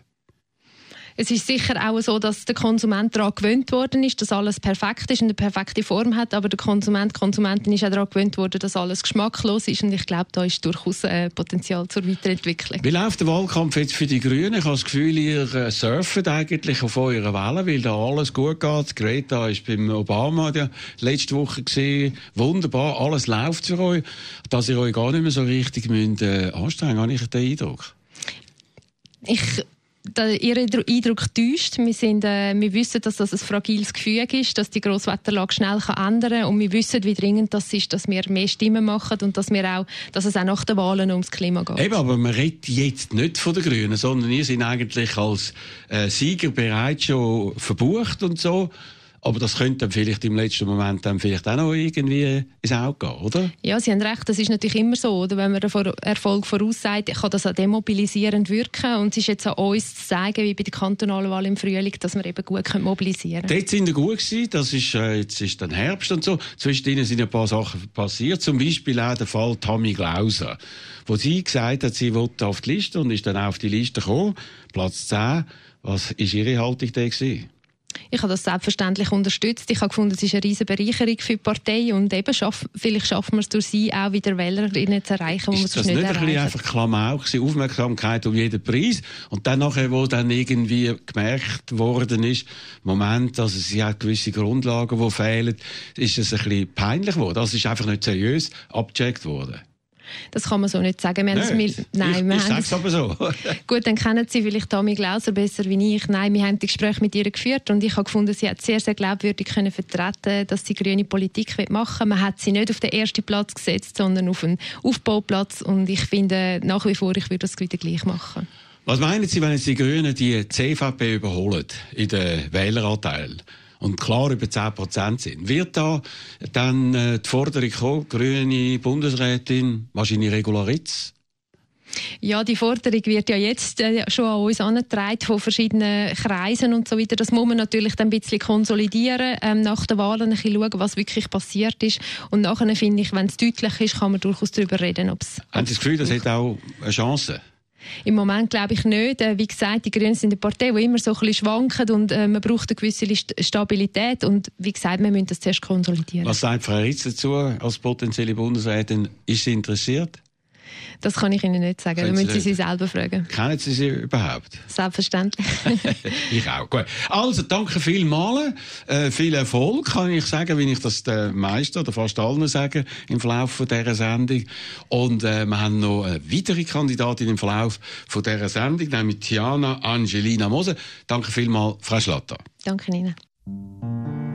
Es ist sicher auch so, dass der Konsument daran gewöhnt worden ist, dass alles perfekt ist und eine perfekte Form hat, aber der Konsument, die Konsumentin ist auch daran gewöhnt worden, dass alles geschmacklos ist und ich glaube, da ist durchaus äh, Potenzial zur Weiterentwicklung. Wie läuft der Wahlkampf jetzt für die Grünen? Ich habe das Gefühl, ihr äh, surft eigentlich auf eurer Welle, weil da alles gut geht. Greta ist beim Obama ja letzte Woche gesehen. Wunderbar, alles läuft für euch. Dass ihr euch gar nicht mehr so richtig müsst, äh, anstrengen habe ich den Eindruck. Ich Ihr Eindruck täuscht. Wir, sind, äh, wir wissen, dass das ein fragiles Gefüge ist, dass die Grosswetterlage schnell kann ändern kann. Und wir wissen, wie dringend das ist, dass wir mehr Stimmen machen und dass, wir auch, dass es auch nach den Wahlen ums Klima geht. Eben, aber man redet jetzt nicht von den Grünen, sondern ihr seid eigentlich als äh, Sieger bereits schon verbucht und so. Aber das könnte dann vielleicht im letzten Moment dann vielleicht auch noch irgendwie ins Auge gehen, oder? Ja, Sie haben recht, das ist natürlich immer so. Oder? Wenn man Erfolg voraussagt, kann das auch demobilisierend wirken. Und es ist jetzt an uns zu zeigen, wie bei der kantonalen Wahl im Frühling, dass wir eben gut mobilisieren können. Dort sind wir gut gewesen. Das ist, äh, jetzt ist dann Herbst und so. Zwischendrin sind ein paar Sachen passiert. Zum Beispiel auch der Fall Tammy Glauser. Wo sie gesagt hat, sie wollte auf die Liste und ist dann auch auf die Liste gekommen. Platz 10. Was ist ihre Haltung da gewesen? Ich habe das selbstverständlich unterstützt. Ich habe gefunden, es ist eine riesige Bereicherung für die Partei und eben schaff, vielleicht schaffen wir es durch sie auch wieder Wählerinnen zu erreichen, die wir Ist das sonst nicht nicht ein bisschen erreichen. einfach Klamauk, gewesen, Aufmerksamkeit um jeden Preis? Und dann nachher, wo dann irgendwie gemerkt worden ist, Moment, also sie hat gewisse Grundlagen, die fehlen, ist es ein bisschen peinlich geworden. Das ist einfach nicht seriös abgecheckt worden. Das kann man so nicht sagen. Wir Nein, mil- Nein, ich, wir ich haben sage es aber so. Gut, dann kennen Sie vielleicht Tammy Glauser besser wie ich. Nein, wir haben die Gespräche mit ihr geführt und ich habe gefunden, sie hat sehr, sehr glaubwürdig können vertreten, dass sie grüne Politik machen will. Man hat sie nicht auf den ersten Platz gesetzt, sondern auf einen Aufbauplatz und ich finde nach wie vor, ich würde das wieder gleich machen. Was meinen Sie, wenn jetzt die Grünen die CVP überholen in den Wähleranteil und klar über 10 Prozent sind? Wird da dann äh, die Forderung kommen, grüne Bundesrätin, wahrscheinlich Regularitz? Ja, die Forderung wird ja jetzt äh, schon an uns angetragen von verschiedenen Kreisen und so weiter. Das muss man natürlich dann ein bisschen konsolidieren, ähm, nach den Wahlen ein bisschen schauen, was wirklich passiert ist. Und nachher finde ich, wenn es deutlich ist, kann man durchaus darüber reden, ob es Haben Sie das Gefühl, das hat auch eine Chance? Im Moment glaube ich nicht. Äh, Wie gesagt, die Grünen sind eine Partei, die immer so ein bisschen schwankt und äh, man braucht eine gewisse St- Stabilität und wie gesagt, wir müssen das zuerst konsolidieren. Was sagt Frau Ritz dazu als potenzielle Bundesrätin? Ist sie interessiert? Das kann ich Ihnen nicht sagen. Da Können Sie müssen Sie sie selber fragen. Kennen Sie sie überhaupt? Selbstverständlich. ich auch. Gut. Also, danke vielmals. Äh, viel Erfolg, kann ich sagen, wie ich das den meisten oder fast allen sage im Verlauf von dieser Sendung. Und äh, wir haben noch eine weitere Kandidatin im Verlauf von dieser Sendung, nämlich Tiana Angelina Moser. Danke vielmals, Frau Schlatter. Danke Ihnen.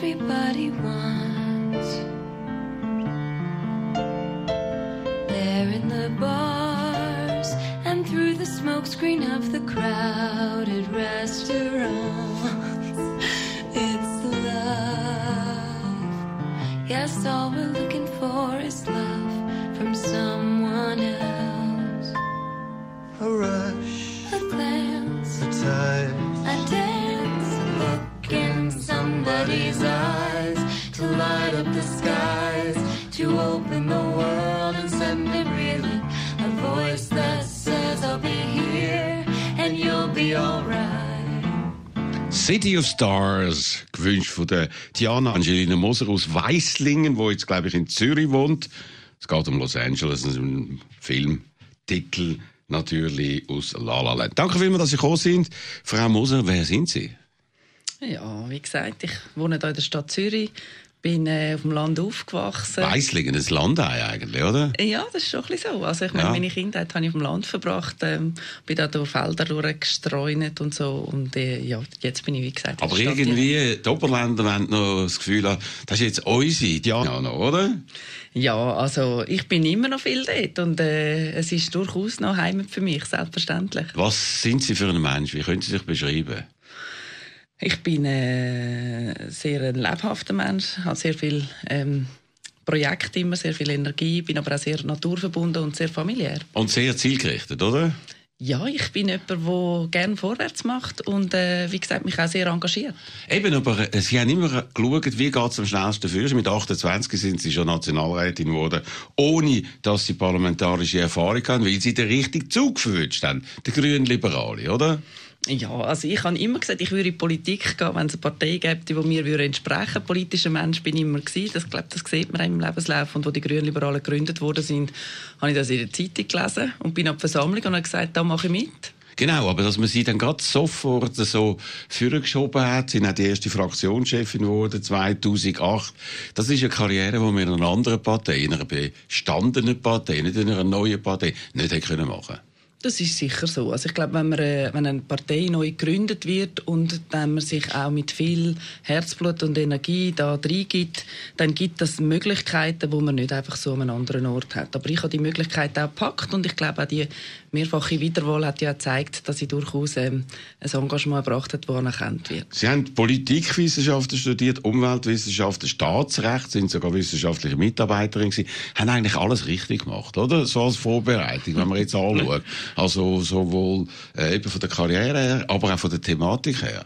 Everybody wants. There in the bars and through the smokescreen of the crowded restaurants. City of Stars, gewünscht von der Tiana Angelina Moser aus Weislingen, wo jetzt, glaube ich, in Zürich wohnt. Es geht um Los Angeles, ein Filmtitel natürlich aus La La Land. Danke vielmals, dass Sie gekommen sind. Frau Moser, wer sind Sie? Ja, wie gesagt, ich wohne hier in der Stadt Zürich, bin äh, auf dem Land aufgewachsen. Weislingen, ein Landei eigentlich, oder? Ja, das ist schon ein bisschen so. Also ich meine, Ja. meine Kindheit habe ich auf dem Land verbracht, ähm, bin da durch Felder durchgestreunet und so und äh, ja, jetzt bin ich, wie gesagt, Aber irgendwie, die Oberländer wollen noch das Gefühl haben, das ist jetzt unsere Diana, oder? Ja, also ich bin immer noch viel dort und äh, es ist durchaus noch Heimat für mich, selbstverständlich. Was sind Sie für ein Mensch? Wie können Sie sich beschreiben? Ich bin äh, sehr ein lebhafter Mensch, habe sehr viel ähm, Projekte immer, sehr viel Energie, bin aber auch sehr naturverbunden und sehr familiär. Und sehr zielgerichtet, oder? Ja, ich bin jemand, der gerne vorwärts macht und äh, wie gesagt, mich auch sehr engagiert. Eben, aber äh, Sie haben immer geschaut, wie geht es am schnellsten für Sie. Mit 28 sind Sie schon Nationalrätin geworden, ohne dass Sie parlamentarische Erfahrung haben, weil Sie den richtigen Zug verwünscht haben. Der grünen Liberale, oder? Ja, also ich habe immer gesagt, ich würde in die Politik gehen, wenn es eine Partei gäbe, die mir würde entsprechen. Politischer Mensch bin ich immer gewesen. Das, glaube, das sieht man auch im Lebenslauf. Und wo die Grünliberalen gegründet worden sind, habe ich das in der Zeitung gelesen und bin an die Versammlung und habe gesagt, da mache ich mit. Genau, aber dass man sie dann gerade sofort so vorgeschoben hat, sind auch die erste Fraktionschefin geworden, 2008. Das ist eine Karriere, die wir in einer anderen Partei, in einer bestandenen Partei, nicht in einer neuen Partei, nicht hätte können machen Das ist sicher so. Also ich glaube, wenn, man, äh, wenn eine Partei neu gegründet wird und dann man sich auch mit viel Herzblut und Energie da reingibt, dann gibt es Möglichkeiten, wo man nicht einfach so an einem anderen Ort hat. Aber ich habe die Möglichkeit auch gepackt und ich glaube auch die mehrfache Wiederwahl hat ja gezeigt, dass ich durchaus ähm, ein Engagement erbracht habe, das anerkannt wird. Sie haben Politikwissenschaften studiert, Umweltwissenschaften, Staatsrecht, sind sogar wissenschaftliche Mitarbeiterin gewesen, haben eigentlich alles richtig gemacht, oder? So als Vorbereitung, wenn man jetzt anschaut. Also sowohl äh, eben von der Karriere her, aber auch von der Thematik her.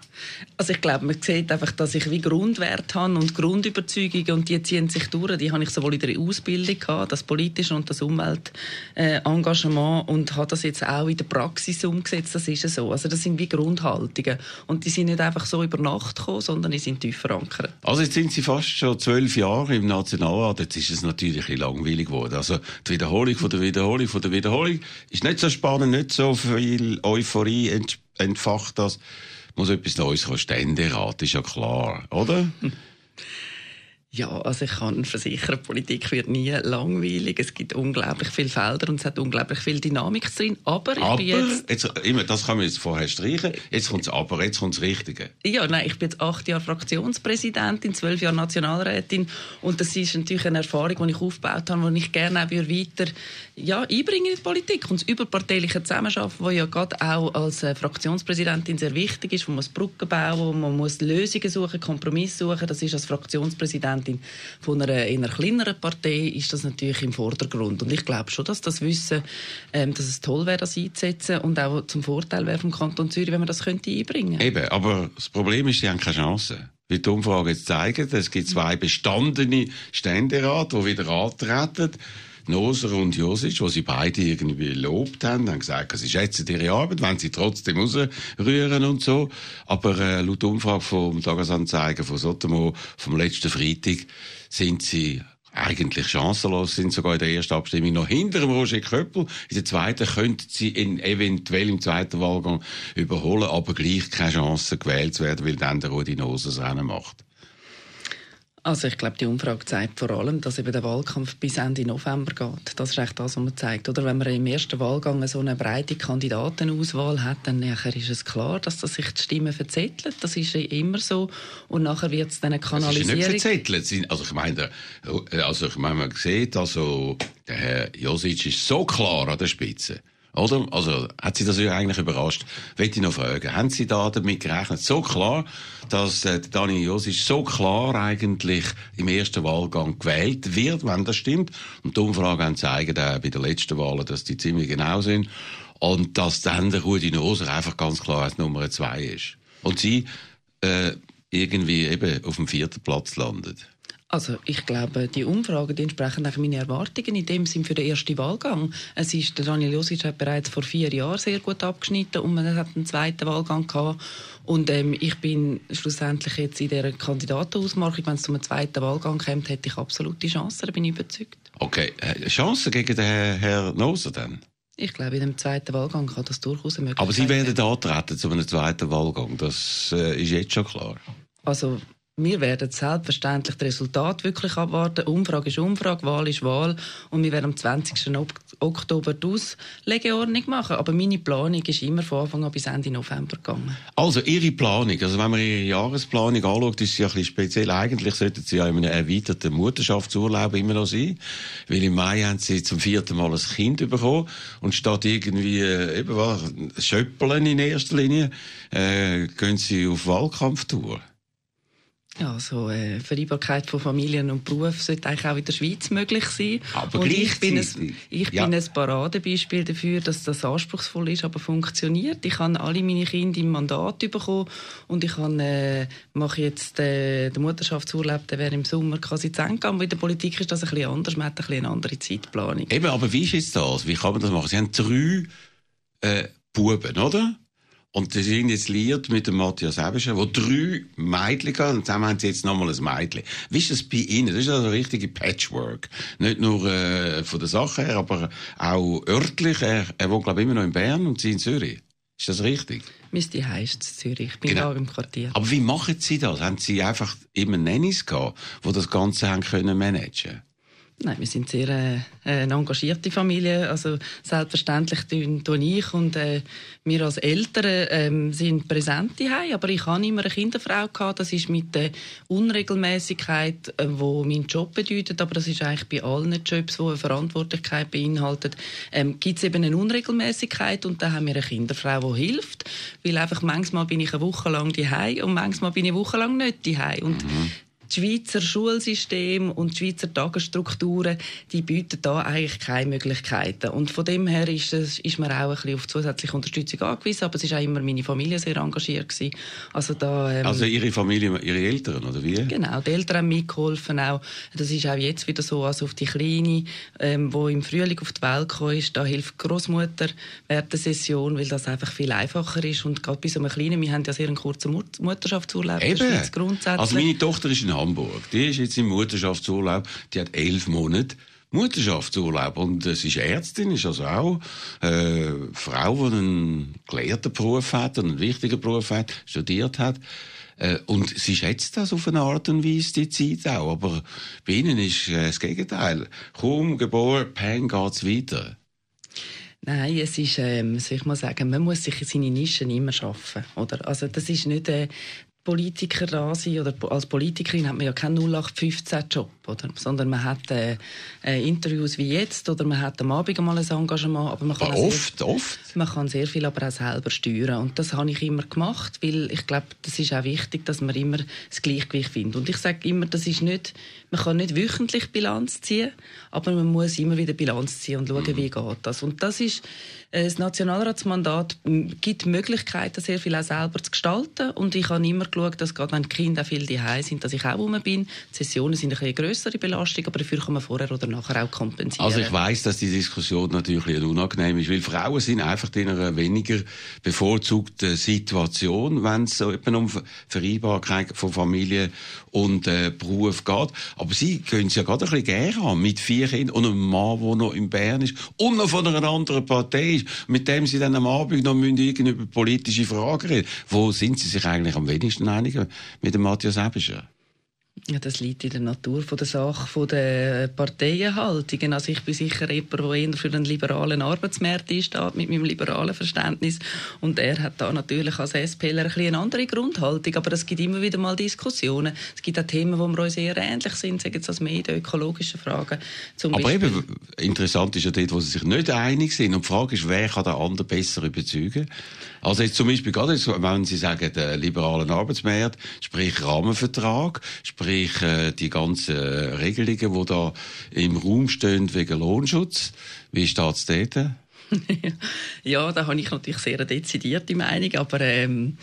Also ich glaube, man sieht einfach, dass ich wie Grundwert habe und Grundüberzeugungen und die ziehen sich durch. Die habe ich sowohl in der Ausbildung gehabt, das politische und das Umweltengagement und habe das jetzt auch in der Praxis umgesetzt. Das ist so. Also das sind wie Grundhaltungen und die sind nicht einfach so über Nacht gekommen, sondern die sind tief verankert. Also jetzt sind Sie fast schon zwölf Jahre im Nationalrat. Jetzt ist es natürlich ein langweilig geworden. Also die Wiederholung von der Wiederholung von der Wiederholung ist nicht so spannend, nicht so viel Euphorie ent entfacht das. Muss etwas Neues kommen. Ständerat ist ja klar, oder? Ja, also ich kann versichern, Politik wird nie langweilig. Es gibt unglaublich viele Felder und es hat unglaublich viel Dynamik drin. Aber ich Aber, bin jetzt... jetzt, immer, das kann man jetzt vorher streichen. Jetzt kommt's aber, jetzt kommt's Richtige. Ja, nein, ich bin jetzt acht Jahre Fraktionspräsidentin, zwölf Jahre Nationalrätin und das ist natürlich eine Erfahrung, die ich aufgebaut habe, die ich gerne auch weiter ja, einbringen in die Politik und das überparteiliche Zusammenarbeiten, das ja gerade auch als äh, Fraktionspräsidentin sehr wichtig ist, wo man muss Brücken bauen, man muss Lösungen suchen, Kompromisse suchen, das ist als Fraktionspräsidentin von einer eher kleineren Partei ist das natürlich im Vordergrund und ich glaube schon, dass das Wissen, ähm, dass es toll wäre, das einzusetzen und auch zum Vorteil wäre vom Kanton Zürich, wenn man das könnte einbringen. Eben, aber das Problem ist, sie haben keine Chance. Wie die Umfrage jetzt zeigt, es gibt zwei bestandene Ständerat, die wieder antreten. Noser und Josic, wo sie beide irgendwie gelobt haben, haben gesagt, sie schätzen ihre Arbeit, wenn sie trotzdem rausrühren und so. Aber äh, laut Umfrage vom Tagesanzeiger von Sotomo vom letzten Freitag sind sie eigentlich chancenlos, sind sogar in der ersten Abstimmung noch hinter dem Roger Köppel. In der zweiten könnten sie ihn eventuell im zweiten Wahlgang überholen, aber gleich keine Chance gewählt zu werden, weil dann der Rudi Noser das Rennen macht. Also ich glaube, die Umfrage zeigt vor allem, dass eben der Wahlkampf bis Ende November geht. Das ist echt das, was man zeigt. Oder wenn man im ersten Wahlgang so eine breite Kandidatenauswahl hat, dann nachher ist es klar, dass das sich die Stimmen verzettelt. Das ist ja immer so. Und nachher wird es dann eine Es ist Kanalisierung. nicht verzettelt. Also ich meine, der- also ich meine, man sieht, also der Herr Josic ist so klar an der Spitze. Oder? Also, hat Sie das eigentlich überrascht? Wollte ich noch fragen, haben Sie da damit gerechnet? So klar, dass äh, Dani Josic so klar eigentlich im ersten Wahlgang gewählt wird, wenn das stimmt. Und die Umfragen zeigen auch bei der letzten Wahl, dass die ziemlich genau sind. Und dass dann der Rudi Noser einfach ganz klar als Nummer zwei ist. Und Sie äh, irgendwie eben auf dem vierten Platz landet. Also ich glaube, die Umfragen die entsprechen auch meinen Erwartungen in dem Sinn für den ersten Wahlgang. Es ist, der Daniel Josic hat bereits vor vier Jahren sehr gut abgeschnitten und man hat einen zweiten Wahlgang gehabt. Und ähm, ich bin schlussendlich jetzt in dieser Kandidatenausmarkung, wenn es zum zweiten Wahlgang kommt, hätte ich absolute Chancen, da bin ich überzeugt. Okay, äh, Chance gegen den Herr, Herr Noser dann? Ich glaube, in dem zweiten Wahlgang kann das durchaus eine Möglichkeit Aber Sie werden sein. antreten zu einem zweiten Wahlgang, das äh, ist jetzt schon klar. Also wir werden selbstverständlich das Resultat wirklich abwarten. Umfrage ist Umfrage, Wahl ist Wahl. Und wir werden am 20. Ok- Oktober die Auslegeordnung machen. Aber meine Planung ist immer von Anfang an bis Ende November gegangen. Also Ihre Planung, also wenn man Ihre Jahresplanung anschaut, ist sie ein bisschen speziell. Eigentlich sollten Sie ja in einem erweiterten Mutterschaftsurlaub immer noch sein, weil im Mai haben Sie zum vierten Mal ein Kind bekommen und statt irgendwie äh, eben was, Schöppeln in erster Linie, äh, gehen Sie auf Wahlkampftour. Ja, so äh, Vereinbarkeit von Familien und Beruf sollte eigentlich auch in der Schweiz möglich sein. Aber und ich bin, ein, ich Ja. bin ein Paradebeispiel dafür, dass das anspruchsvoll ist, aber funktioniert. Ich habe alle meine Kinder im Mandat bekommen und ich habe, äh, mache jetzt äh, den Mutterschaftsurlaub, der wäre im Sommer quasi zu Ende gegangen. Aber in der Politik ist das ein bisschen anders, man hat ein bisschen eine andere Zeitplanung. Eben, aber wie ist jetzt das? Wie kann man das machen? Sie haben drei äh, Buben, oder? Und die sind jetzt liiert mit dem Matthias Ebischer, wo drei Mädchen haben, und zusammen haben sie jetzt nochmal ein Mädchen. Wie ist das bei Ihnen? Das ist also richtige Patchwork. Nicht nur äh, von der Sache her, aber auch örtlich. Er, er wohnt, glaube ich, immer noch in Bern und Sie in Zürich. Ist das richtig? Müsste heisst Zürich. Ich bin Genau. da im Quartier. Aber wie machen Sie das? Haben Sie einfach immer Nannies gehabt, die das Ganze haben können managen? Nein, wir sind sehr äh, eine engagierte Familie. Also selbstverständlich tun, ich und äh, wir als Eltern ähm, sind präsent daheim. Aber ich hatte immer eine Kinderfrau gehabt. Das ist mit der Unregelmäßigkeit, äh, wo mein Job bedeutet. Aber das ist eigentlich bei allen Jobs, die eine Verantwortlichkeit beinhaltet, ähm, gibt es eben eine Unregelmäßigkeit und da haben wir eine Kinderfrau, die hilft, weil einfach manchmal bin ich eine Woche lang daheim und manchmal bin ich eine Woche lang nicht daheim und das Schweizer Schulsystem und die Schweizer Tagesstrukturen, die bieten da eigentlich keine Möglichkeiten. Und von dem her ist, es, ist man auch ein bisschen auf zusätzliche Unterstützung angewiesen. Aber es ist auch immer meine Familie sehr engagiert gewesen. Also da, ähm, Also Ihre Familie, Ihre Eltern, oder wie? Genau, die Eltern haben mitgeholfen auch. Das ist auch jetzt wieder so, also auf die Kleine, ähm, wo im Frühling auf die Welt gekommen ist, da hilft die Großmutter während der Session, weil das einfach viel einfacher ist. Und gerade bei so einem Kleinen, wir haben ja sehr einen kurzen Mut Mutterschaftsurlaub Eben. Grundsätzlich. Also meine Tochter ist in Hamburg. Die ist jetzt im Mutterschaftsurlaub. Die hat elf Monate. Mutterschaftsurlaub und sie ist Ärztin, ist also auch äh, Frau, die einen gelehrten Beruf hat, einen wichtigen Beruf hat, studiert hat. Äh, und sie schätzt das auf eine Art und Weise, die Zeit auch. Aber bei ihnen ist äh, das Gegenteil. Kaum geboren, peng, geht's weiter. Nein, es ist, ähm, soll ich mal sagen, man muss sich seine Nischen immer schaffen, oder? Also das ist nicht äh, Politiker da sein oder als Politikerin hat man ja keinen 0815-Job, oder? Sondern man hat äh, äh, Interviews wie jetzt oder man hat am Abend mal ein Engagement, aber man kann auch oft, oft. man kann sehr viel aber auch selber steuern und das habe ich immer gemacht, weil ich glaube, das ist auch wichtig, dass man immer das Gleichgewicht findet. Und ich sage immer, das ist nicht, man kann nicht wöchentlich Bilanz ziehen, aber man muss immer wieder Bilanz ziehen und schauen, wie geht das. Und das ist äh, das Nationalratsmandat gibt Möglichkeiten, sehr viel auch selber zu gestalten. Und ich habe immer geschaut, dass gerade wenn die Kinder auch viel daheim sind, dass ich auch rum bin. Die Sessionen sind ein bisschen eine grössere Belastung, aber dafür kann man vorher oder nachher auch kompensieren. Also ich weiß, dass die Diskussion natürlich ein unangenehm ist, weil Frauen sind einfach in einer weniger bevorzugten Situation, wenn es so etwa um Ver- Vereinbarkeit von Familie und äh, Beruf geht. Aber sie können es ja gerade ein bisschen gerne haben, mit vier Kindern und einem Mann, der noch in Bern ist und noch von einer anderen Partei ist, mit dem sie dann am Abend noch müssen über politische Fragen reden. Wo sind sie sich eigentlich am wenigsten einig mit dem Matthias Ebischer? Ja, das liegt in der Natur von der Sache von der Parteienhaltungen. Also ich bin sicher jemand, der eher für einen liberalen Arbeitsmarkt einsteht, mit meinem liberalen Verständnis. Und er hat da natürlich als SPler ein eine andere Grundhaltung. Aber es gibt immer wieder mal Diskussionen. Es gibt auch Themen, wo wir uns eher ähnlich sind, sagen jetzt als Medien, ökologische Fragen. Zum Aber Beispiel. eben, interessant ist ja dort, wo sie sich nicht einig sind. Und die Frage ist, wer kann den anderen besser überzeugen? Also jetzt zum Beispiel gerade, jetzt, wenn Sie sagen, der liberalen Arbeitsmarkt, sprich Rahmenvertrag, sprich äh, die ganzen Regelungen, die da im Raum stehen wegen Lohnschutz. Wie steht es dort? Ja, da habe ich natürlich sehr eine dezidierte Meinung, aber ähm,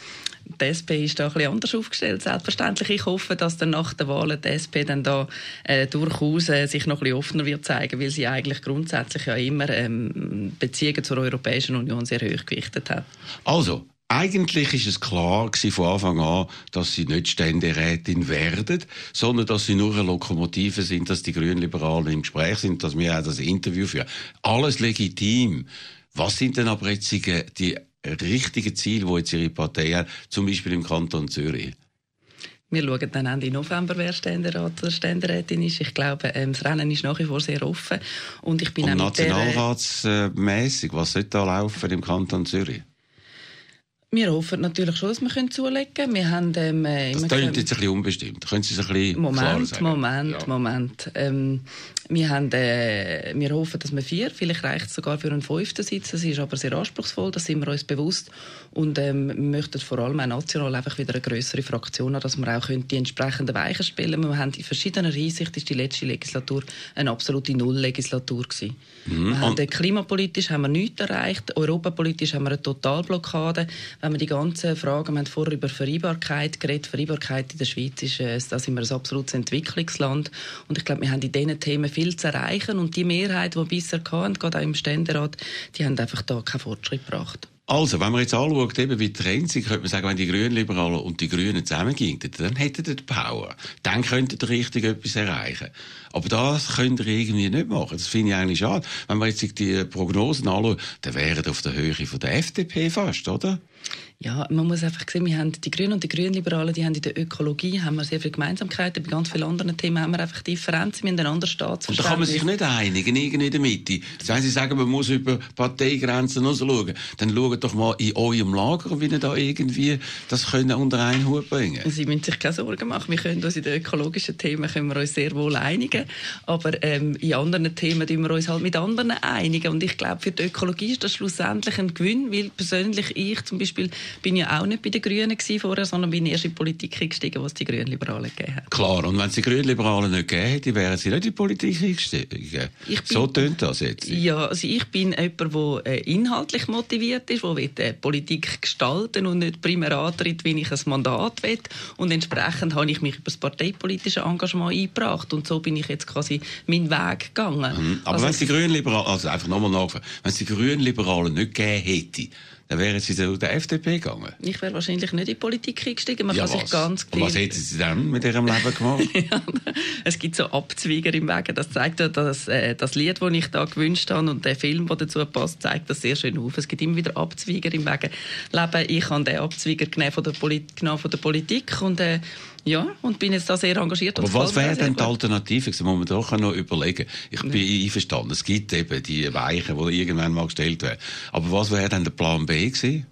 die SP ist da ein bisschen anders aufgestellt. Selbstverständlich, ich hoffe, dass dann nach den Wahlen die SP dann da äh, durchaus äh, sich noch ein bisschen offener wird zeigen, weil sie eigentlich grundsätzlich ja immer ähm, Beziehungen zur Europäischen Union sehr hoch gewichtet hat. Also, eigentlich ist es klar von Anfang an, dass sie nicht Ständerätin werden, sondern dass sie nur eine Lokomotive sind, dass die Grünliberalen im Gespräch sind, dass wir auch das Interview führen. Alles legitim. Was sind denn aber jetzt die, richtigen Ziele, die jetzt Ihre Partei hat, zum Beispiel im Kanton Zürich? Wir schauen dann Ende November, wer Ständerat oder Ständerätin ist. Ich glaube, ähm, das Rennen ist nach wie vor sehr offen. Und ich bin Und äh, nationalratsmässig, was sollte da laufen im Kanton Zürich? Wir hoffen natürlich schon, dass wir können zulegen können. Wir haben ähm, äh, Das klingt jetzt ein bisschen unbestimmt. Können Sie es ein bisschen Moment? Moment, Ja. Moment. Ähm, wir, haben, äh, wir hoffen, dass wir vier, vielleicht reicht es sogar für einen fünften Sitz. Das ist aber sehr anspruchsvoll, das sind wir uns bewusst. Und ähm, wir möchten vor allem auch national einfach wieder eine größere Fraktion haben, dass wir auch können die entsprechenden Weichen stellen Wir haben in verschiedener Hinsicht ist die letzte Legislatur eine absolute Nulllegislatur gewesen. Wir haben, äh, klimapolitisch haben wir nichts erreicht, europapolitisch haben wir eine Totalblockade. Wenn wir die ganzen Fragen, wir haben vorher über Vereinbarkeit geredet, Vereinbarkeit in der Schweiz ist, äh, da sind wir ein absolutes Entwicklungsland und ich glaube, wir haben in diesen Themen viel zu erreichen und die Mehrheit, die bisher hatten, gerade auch im Ständerat, die haben einfach da keinen Fortschritt gebracht. Also, wenn man jetzt anschaut, eben wie Trends sind, könnte man sagen, wenn die Grünliberalen und die Grünen zusammengingen, dann hätten die Power. Dann könnten die richtig etwas erreichen. Aber das könnt ihr irgendwie nicht machen. Das finde ich eigentlich schade. Wenn man jetzt die Prognosen anschaut, dann wären auf der Höhe von der FDP fast, oder? Ja, man muss einfach sehen, wir haben die Grünen und die Grünliberalen, die haben in der Ökologie haben wir sehr viele Gemeinsamkeiten. Bei ganz vielen anderen Themen haben wir einfach Differenzen. Wir haben ein anderes Und da Staatsverständnis. kann man sich nicht einigen, irgendwie in der Mitte. Wenn Sie sagen, man muss über Parteigrenzen noch schauen, dann schaut doch mal in eurem Lager, wie ihr da irgendwie das können unter einen Hut bringen Sie müssen sich keine Sorgen machen. Wir können uns in den ökologischen Themen können wir uns sehr wohl einigen. Aber ähm, in anderen Themen tun wir uns halt mit anderen einigen. Und ich glaube, für die Ökologie ist das schlussendlich ein Gewinn, weil persönlich ich zum Beispiel bin ja auch nicht bei den Grünen vorher, sondern bin erst in die Politik eingestiegen, was die Grünliberalen gegeben haben. Klar, und wenn es die Grünliberalen nicht gegeben hätte, wären sie nicht in die Politik eingestiegen. Ich So tönt das jetzt. Ja, also ich bin jemand, der äh, inhaltlich motiviert ist, der äh, Politik gestalten und nicht primär antritt, wie ich ein Mandat will. Und entsprechend habe ich mich über das parteipolitische Engagement eingebracht. Und so bin ich jetzt quasi meinen Weg gegangen. Mhm. Aber Also wenn es die Grünliberalen, also einfach nochmal nachfragen, wenn es die Grünliberalen nicht gegeben hätte, dann wären sie zu der FDP gegangen. ich wäre wahrscheinlich nicht in die Politik eingestiegen. Man ja, kann was? sich ganz Und was hätten sie dann mit ihrem Leben gemacht? Ja, es gibt so Abzweiger im Wege. Das zeigt ja, dass äh, das Lied, das ich da gewünscht habe und der Film, der dazu passt, zeigt das sehr schön auf. Es gibt immer wieder Abzweiger im Wege. Leben. Ich habe den Abzweiger genommen von der, Polit genommen von der Politik und äh, ja, und bin jetzt da sehr engagiert. und Aber was wäre denn die. Alternative? Das muss man doch noch überlegen. Ich bin einverstanden, es gibt eben die Weichen, die irgendwann mal gestellt werden. Aber was wäre denn der Plan B gewesen?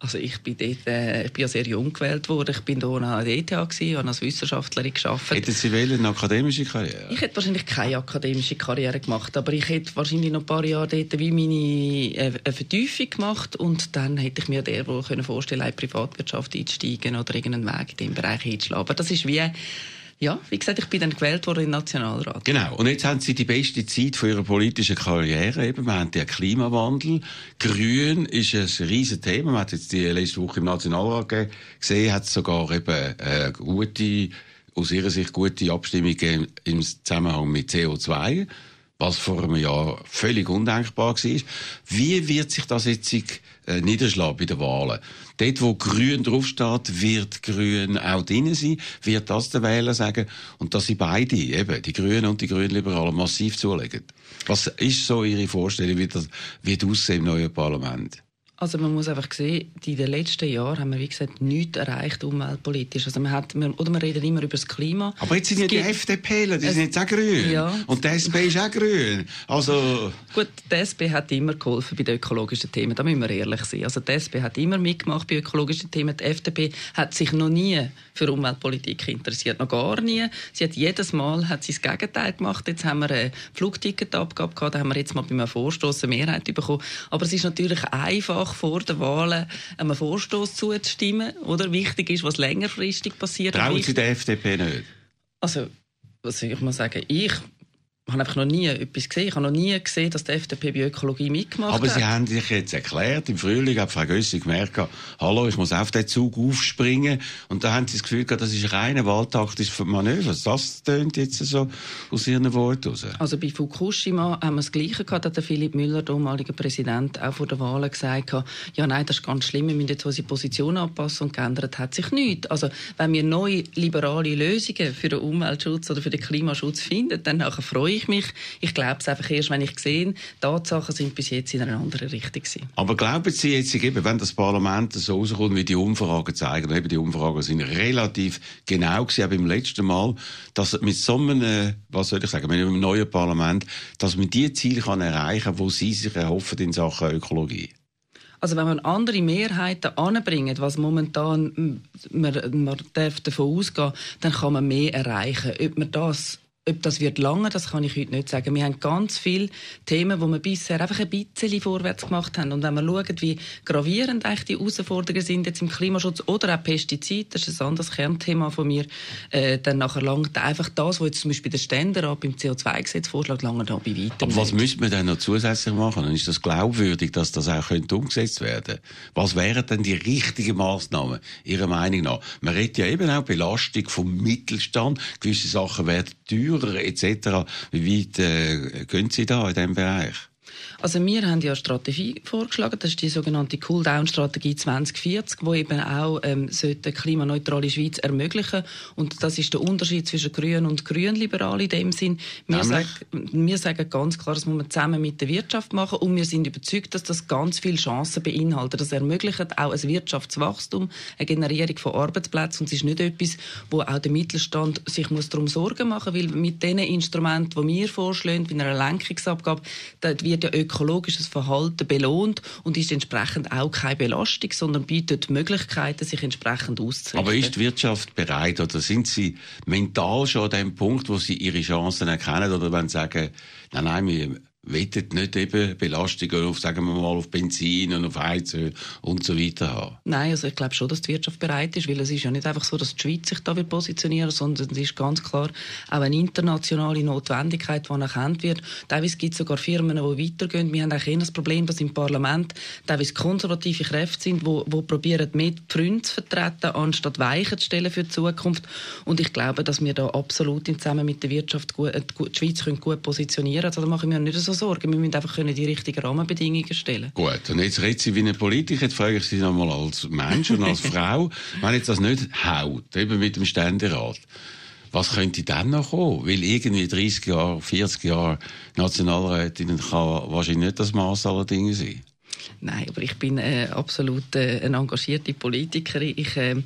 Also ich bin dort, äh, ich bin ja sehr jung gewählt worden. Ich bin hier an der ETH gewesen, habe als Wissenschaftlerin gearbeitet. Hätten Sie wollen, eine akademische Karriere? Ich hätte wahrscheinlich keine akademische Karriere gemacht, aber ich hätte wahrscheinlich noch ein paar Jahre dort wie meine äh, eine Vertiefung gemacht und dann hätte ich mir der wohl können vorstellen, in die Privatwirtschaft einzusteigen oder irgendeinen Weg in diesem Bereich einzuschlagen. Aber das ist wie, ja, wie gesagt, ich bin dann gewählt worden im Nationalrat. Genau. Und jetzt haben Sie die beste Zeit von Ihrer politischen Karriere. Eben, wir haben den Klimawandel. Grün ist ein riesen Thema. Man hat jetzt die letzte Woche im Nationalrat ge- gesehen, hat sogar eben äh, gute, aus Ihrer Sicht gute Abstimmung gegeben im Zusammenhang mit CO2, was vor einem Jahr völlig undenkbar war. Wie wird sich das jetzt äh, niederschlagen bei den Wahlen? Dort, wo Grün draufsteht, wird Grün auch drin sein, wird das der Wähler sagen. Und dass sie beide, eben, die Grünen und die Grünliberalen, massiv zulegen. Was ist so Ihre Vorstellung, wie das wird aussehen im neuen Parlament? Also man muss einfach sehen, in den letzten Jahren haben wir, wie gesagt, nichts erreicht umweltpolitisch. Also man hat, man, oder wir reden immer über das Klima. Aber jetzt sind Es ja die FDPler, die es- sind jetzt auch grün. Ja. Und die SP ist auch grün. Also, Gut, die SP hat immer geholfen bei den ökologischen Themen, da müssen wir ehrlich sein. Also die SP hat immer mitgemacht bei ökologischen Themen. Die FDP hat sich noch nie für Umweltpolitik interessiert, noch gar nie. Sie hat jedes Mal hat sie das Gegenteil gemacht. Jetzt haben wir eine Flugticketabgabe gehabt, da haben wir jetzt mal bei einem Vorstoß eine Mehrheit bekommen. Aber es ist natürlich einfach vor den Wahlen einem Vorstoß zuzustimmen, oder? Wichtig ist, was längerfristig passiert. trauen Sie der FDP nicht? also, was soll ich mal sagen? Ich habe einfach noch nie etwas gesehen. Ich habe noch nie gesehen, dass die FDP bei Ökologie mitgemacht Aber hat. Sie haben sich jetzt erklärt, im Frühling hat Frau Gössig gemerkt, hallo, ich muss auf den Zug aufspringen. Und da haben Sie das Gefühl gehabt, das ist reine wahltaktisches Manöver. Das tönt jetzt so aus Ihren Worten raus. Also bei Fukushima haben wir das Gleiche gehabt, hat der Philipp Müller, damaliger Präsident, auch vor der Wahlen gesagt, gehabt, ja nein, das ist ganz schlimm, wir müssen jetzt unsere Position anpassen und geändert hat sich nichts. Also wenn wir neue liberale Lösungen für den Umweltschutz oder für den Klimaschutz finden, dann nachher freue ich mich. Ich glaube es einfach erst, wenn ich sehe, die Tatsachen sind bis jetzt in einer anderen Richtung gewesen. Aber glauben Sie jetzt, eben, wenn das Parlament so rauskommt, wie die Umfragen zeigen, eben die Umfragen sind relativ genau gewesen, auch beim letzten Mal, dass mit so einem, was soll ich sagen, mit einem neuen Parlament, dass man die Ziele kann erreichen kann, die Sie sich erhoffen in Sachen Ökologie? Also wenn man andere Mehrheiten anbringt, was momentan man, man darf davon ausgehen, dann kann man mehr erreichen. Ob man das ob das wird lange, das kann ich heute nicht sagen. Wir haben ganz viele Themen, wo wir bisher einfach ein bisschen vorwärts gemacht haben. Und wenn wir schauen, wie gravierend eigentlich die Herausforderungen sind jetzt im Klimaschutz oder auch Pestizide, das ist ein anderes Kernthema von mir, äh, dann nachher langt einfach das, was jetzt zum Beispiel der Ständerat beim CO2-Gesetz vorschlägt, lange da bei weitem Aber was müsste man denn noch zusätzlich machen? Und ist das glaubwürdig, dass das auch könnte umgesetzt werden Was wären denn die richtigen Massnahmen, Ihrer Meinung nach? Man redet ja eben auch Belastung vom Mittelstand. Gewisse Sachen werden teurer, etc. Wie weit äh, gehen Sie da in diesem Bereich? Also wir haben ja eine Strategie vorgeschlagen, das ist die sogenannte Cool-Down-Strategie 2040, wo eben auch ähm, sollte eine klimaneutrale Schweiz ermöglichen und das ist der Unterschied zwischen Grünen und Grünliberalen in dem Sinn. Wir, sagen, wir sagen ganz klar, das muss man zusammen mit der Wirtschaft machen und wir sind überzeugt, dass das ganz viele Chancen beinhaltet. Das ermöglicht auch ein Wirtschaftswachstum, eine Generierung von Arbeitsplätzen und es ist nicht etwas, wo auch der Mittelstand sich muss darum Sorgen machen muss, weil mit den Instrumenten, die wir vorschlagen, wie einer Lenkungsabgabe, wird ja ökologisches Verhalten belohnt und ist entsprechend auch keine Belastung, sondern bietet Möglichkeiten, sich entsprechend auszurichten. Aber ist die Wirtschaft bereit oder sind sie mental schon an dem Punkt, wo sie ihre Chancen erkennen oder wenn sie sagen, nein, nein, wir wettet nicht eben Belastungen auf, sagen wir mal, auf Benzin und auf Heizöl und so weiter haben? Nein, also ich glaube schon, dass die Wirtschaft bereit ist, weil es ist ja nicht einfach so, dass die Schweiz sich da will positionieren, sondern es ist ganz klar auch eine internationale Notwendigkeit, die erkannt wird. Teilweise gibt es sogar Firmen, die weitergehen. Wir haben eigentlich eher das Problem, dass im Parlament teilweise konservative Kräfte sind, die, die probieren, mehr Pfründe zu vertreten, anstatt Weichen zu stellen für die Zukunft. Und ich glaube, dass wir da absolut Zusammen mit der Wirtschaft gut, äh, die Schweiz können gut positionieren Also da mache ich mir nicht so Sorgen. Wir müssen einfach können die richtigen Rahmenbedingungen stellen. Gut, und jetzt redet sie wie eine Politiker. Jetzt frage ich Sie noch mal als Mensch und als Frau, wenn jetzt das nicht haut, eben mit dem Ständerat, was könnte dann noch kommen? Weil irgendwie 30 Jahre, 40 Jahre Nationalrätinnen kann wahrscheinlich nicht das Maß aller Dinge sein. Nein, aber ich bin äh, absolut äh, eine engagierte Politikerin. Ich ähm,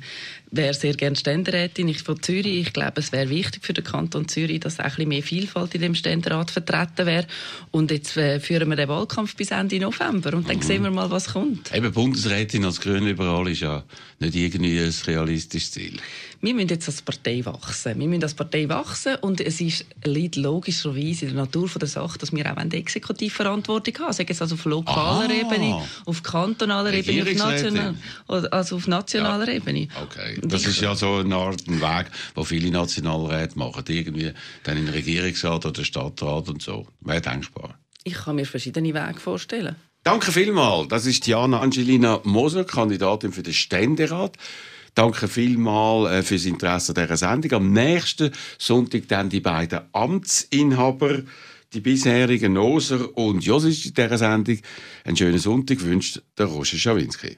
wäre sehr gerne Ständerätin ich, von Zürich. Ich glaube, es wäre wichtig für den Kanton Zürich, dass auch ein bisschen mehr Vielfalt in dem Ständerat vertreten wäre. Und jetzt äh, führen wir den Wahlkampf bis Ende November und dann sehen wir mal, was kommt. Eben Bundesrätin als Grünliberal ist ja nicht irgendwie ein realistisches Ziel. Wir müssen jetzt als Partei wachsen. Wir müssen als Partei wachsen und es ist, liegt logischerweise in der Natur von der Sache, dass wir auch eine Exekutivverantwortung haben. Sei es also auf lokaler Ah. Ebene, auf kantonaler Ebene, auf national, also auf nationaler Ebene. Okay. Das ist ja so eine Art ein Weg, wo viele Nationalräte machen. Irgendwie dann in den Regierungsrat oder Stadtrat und so. Wäre denkbar. Ich kann mir verschiedene Wege vorstellen. Danke vielmals. Das ist Diana Angelina Moser, Kandidatin für den Ständerat. Danke vielmals äh, fürs Interesse an dieser Sendung. Am nächsten Sonntag dann die beiden Amtsinhaber, die bisherigen Noser und Josis in dieser Sendung. Einen schönen Sonntag wünscht der Roger Schawinski.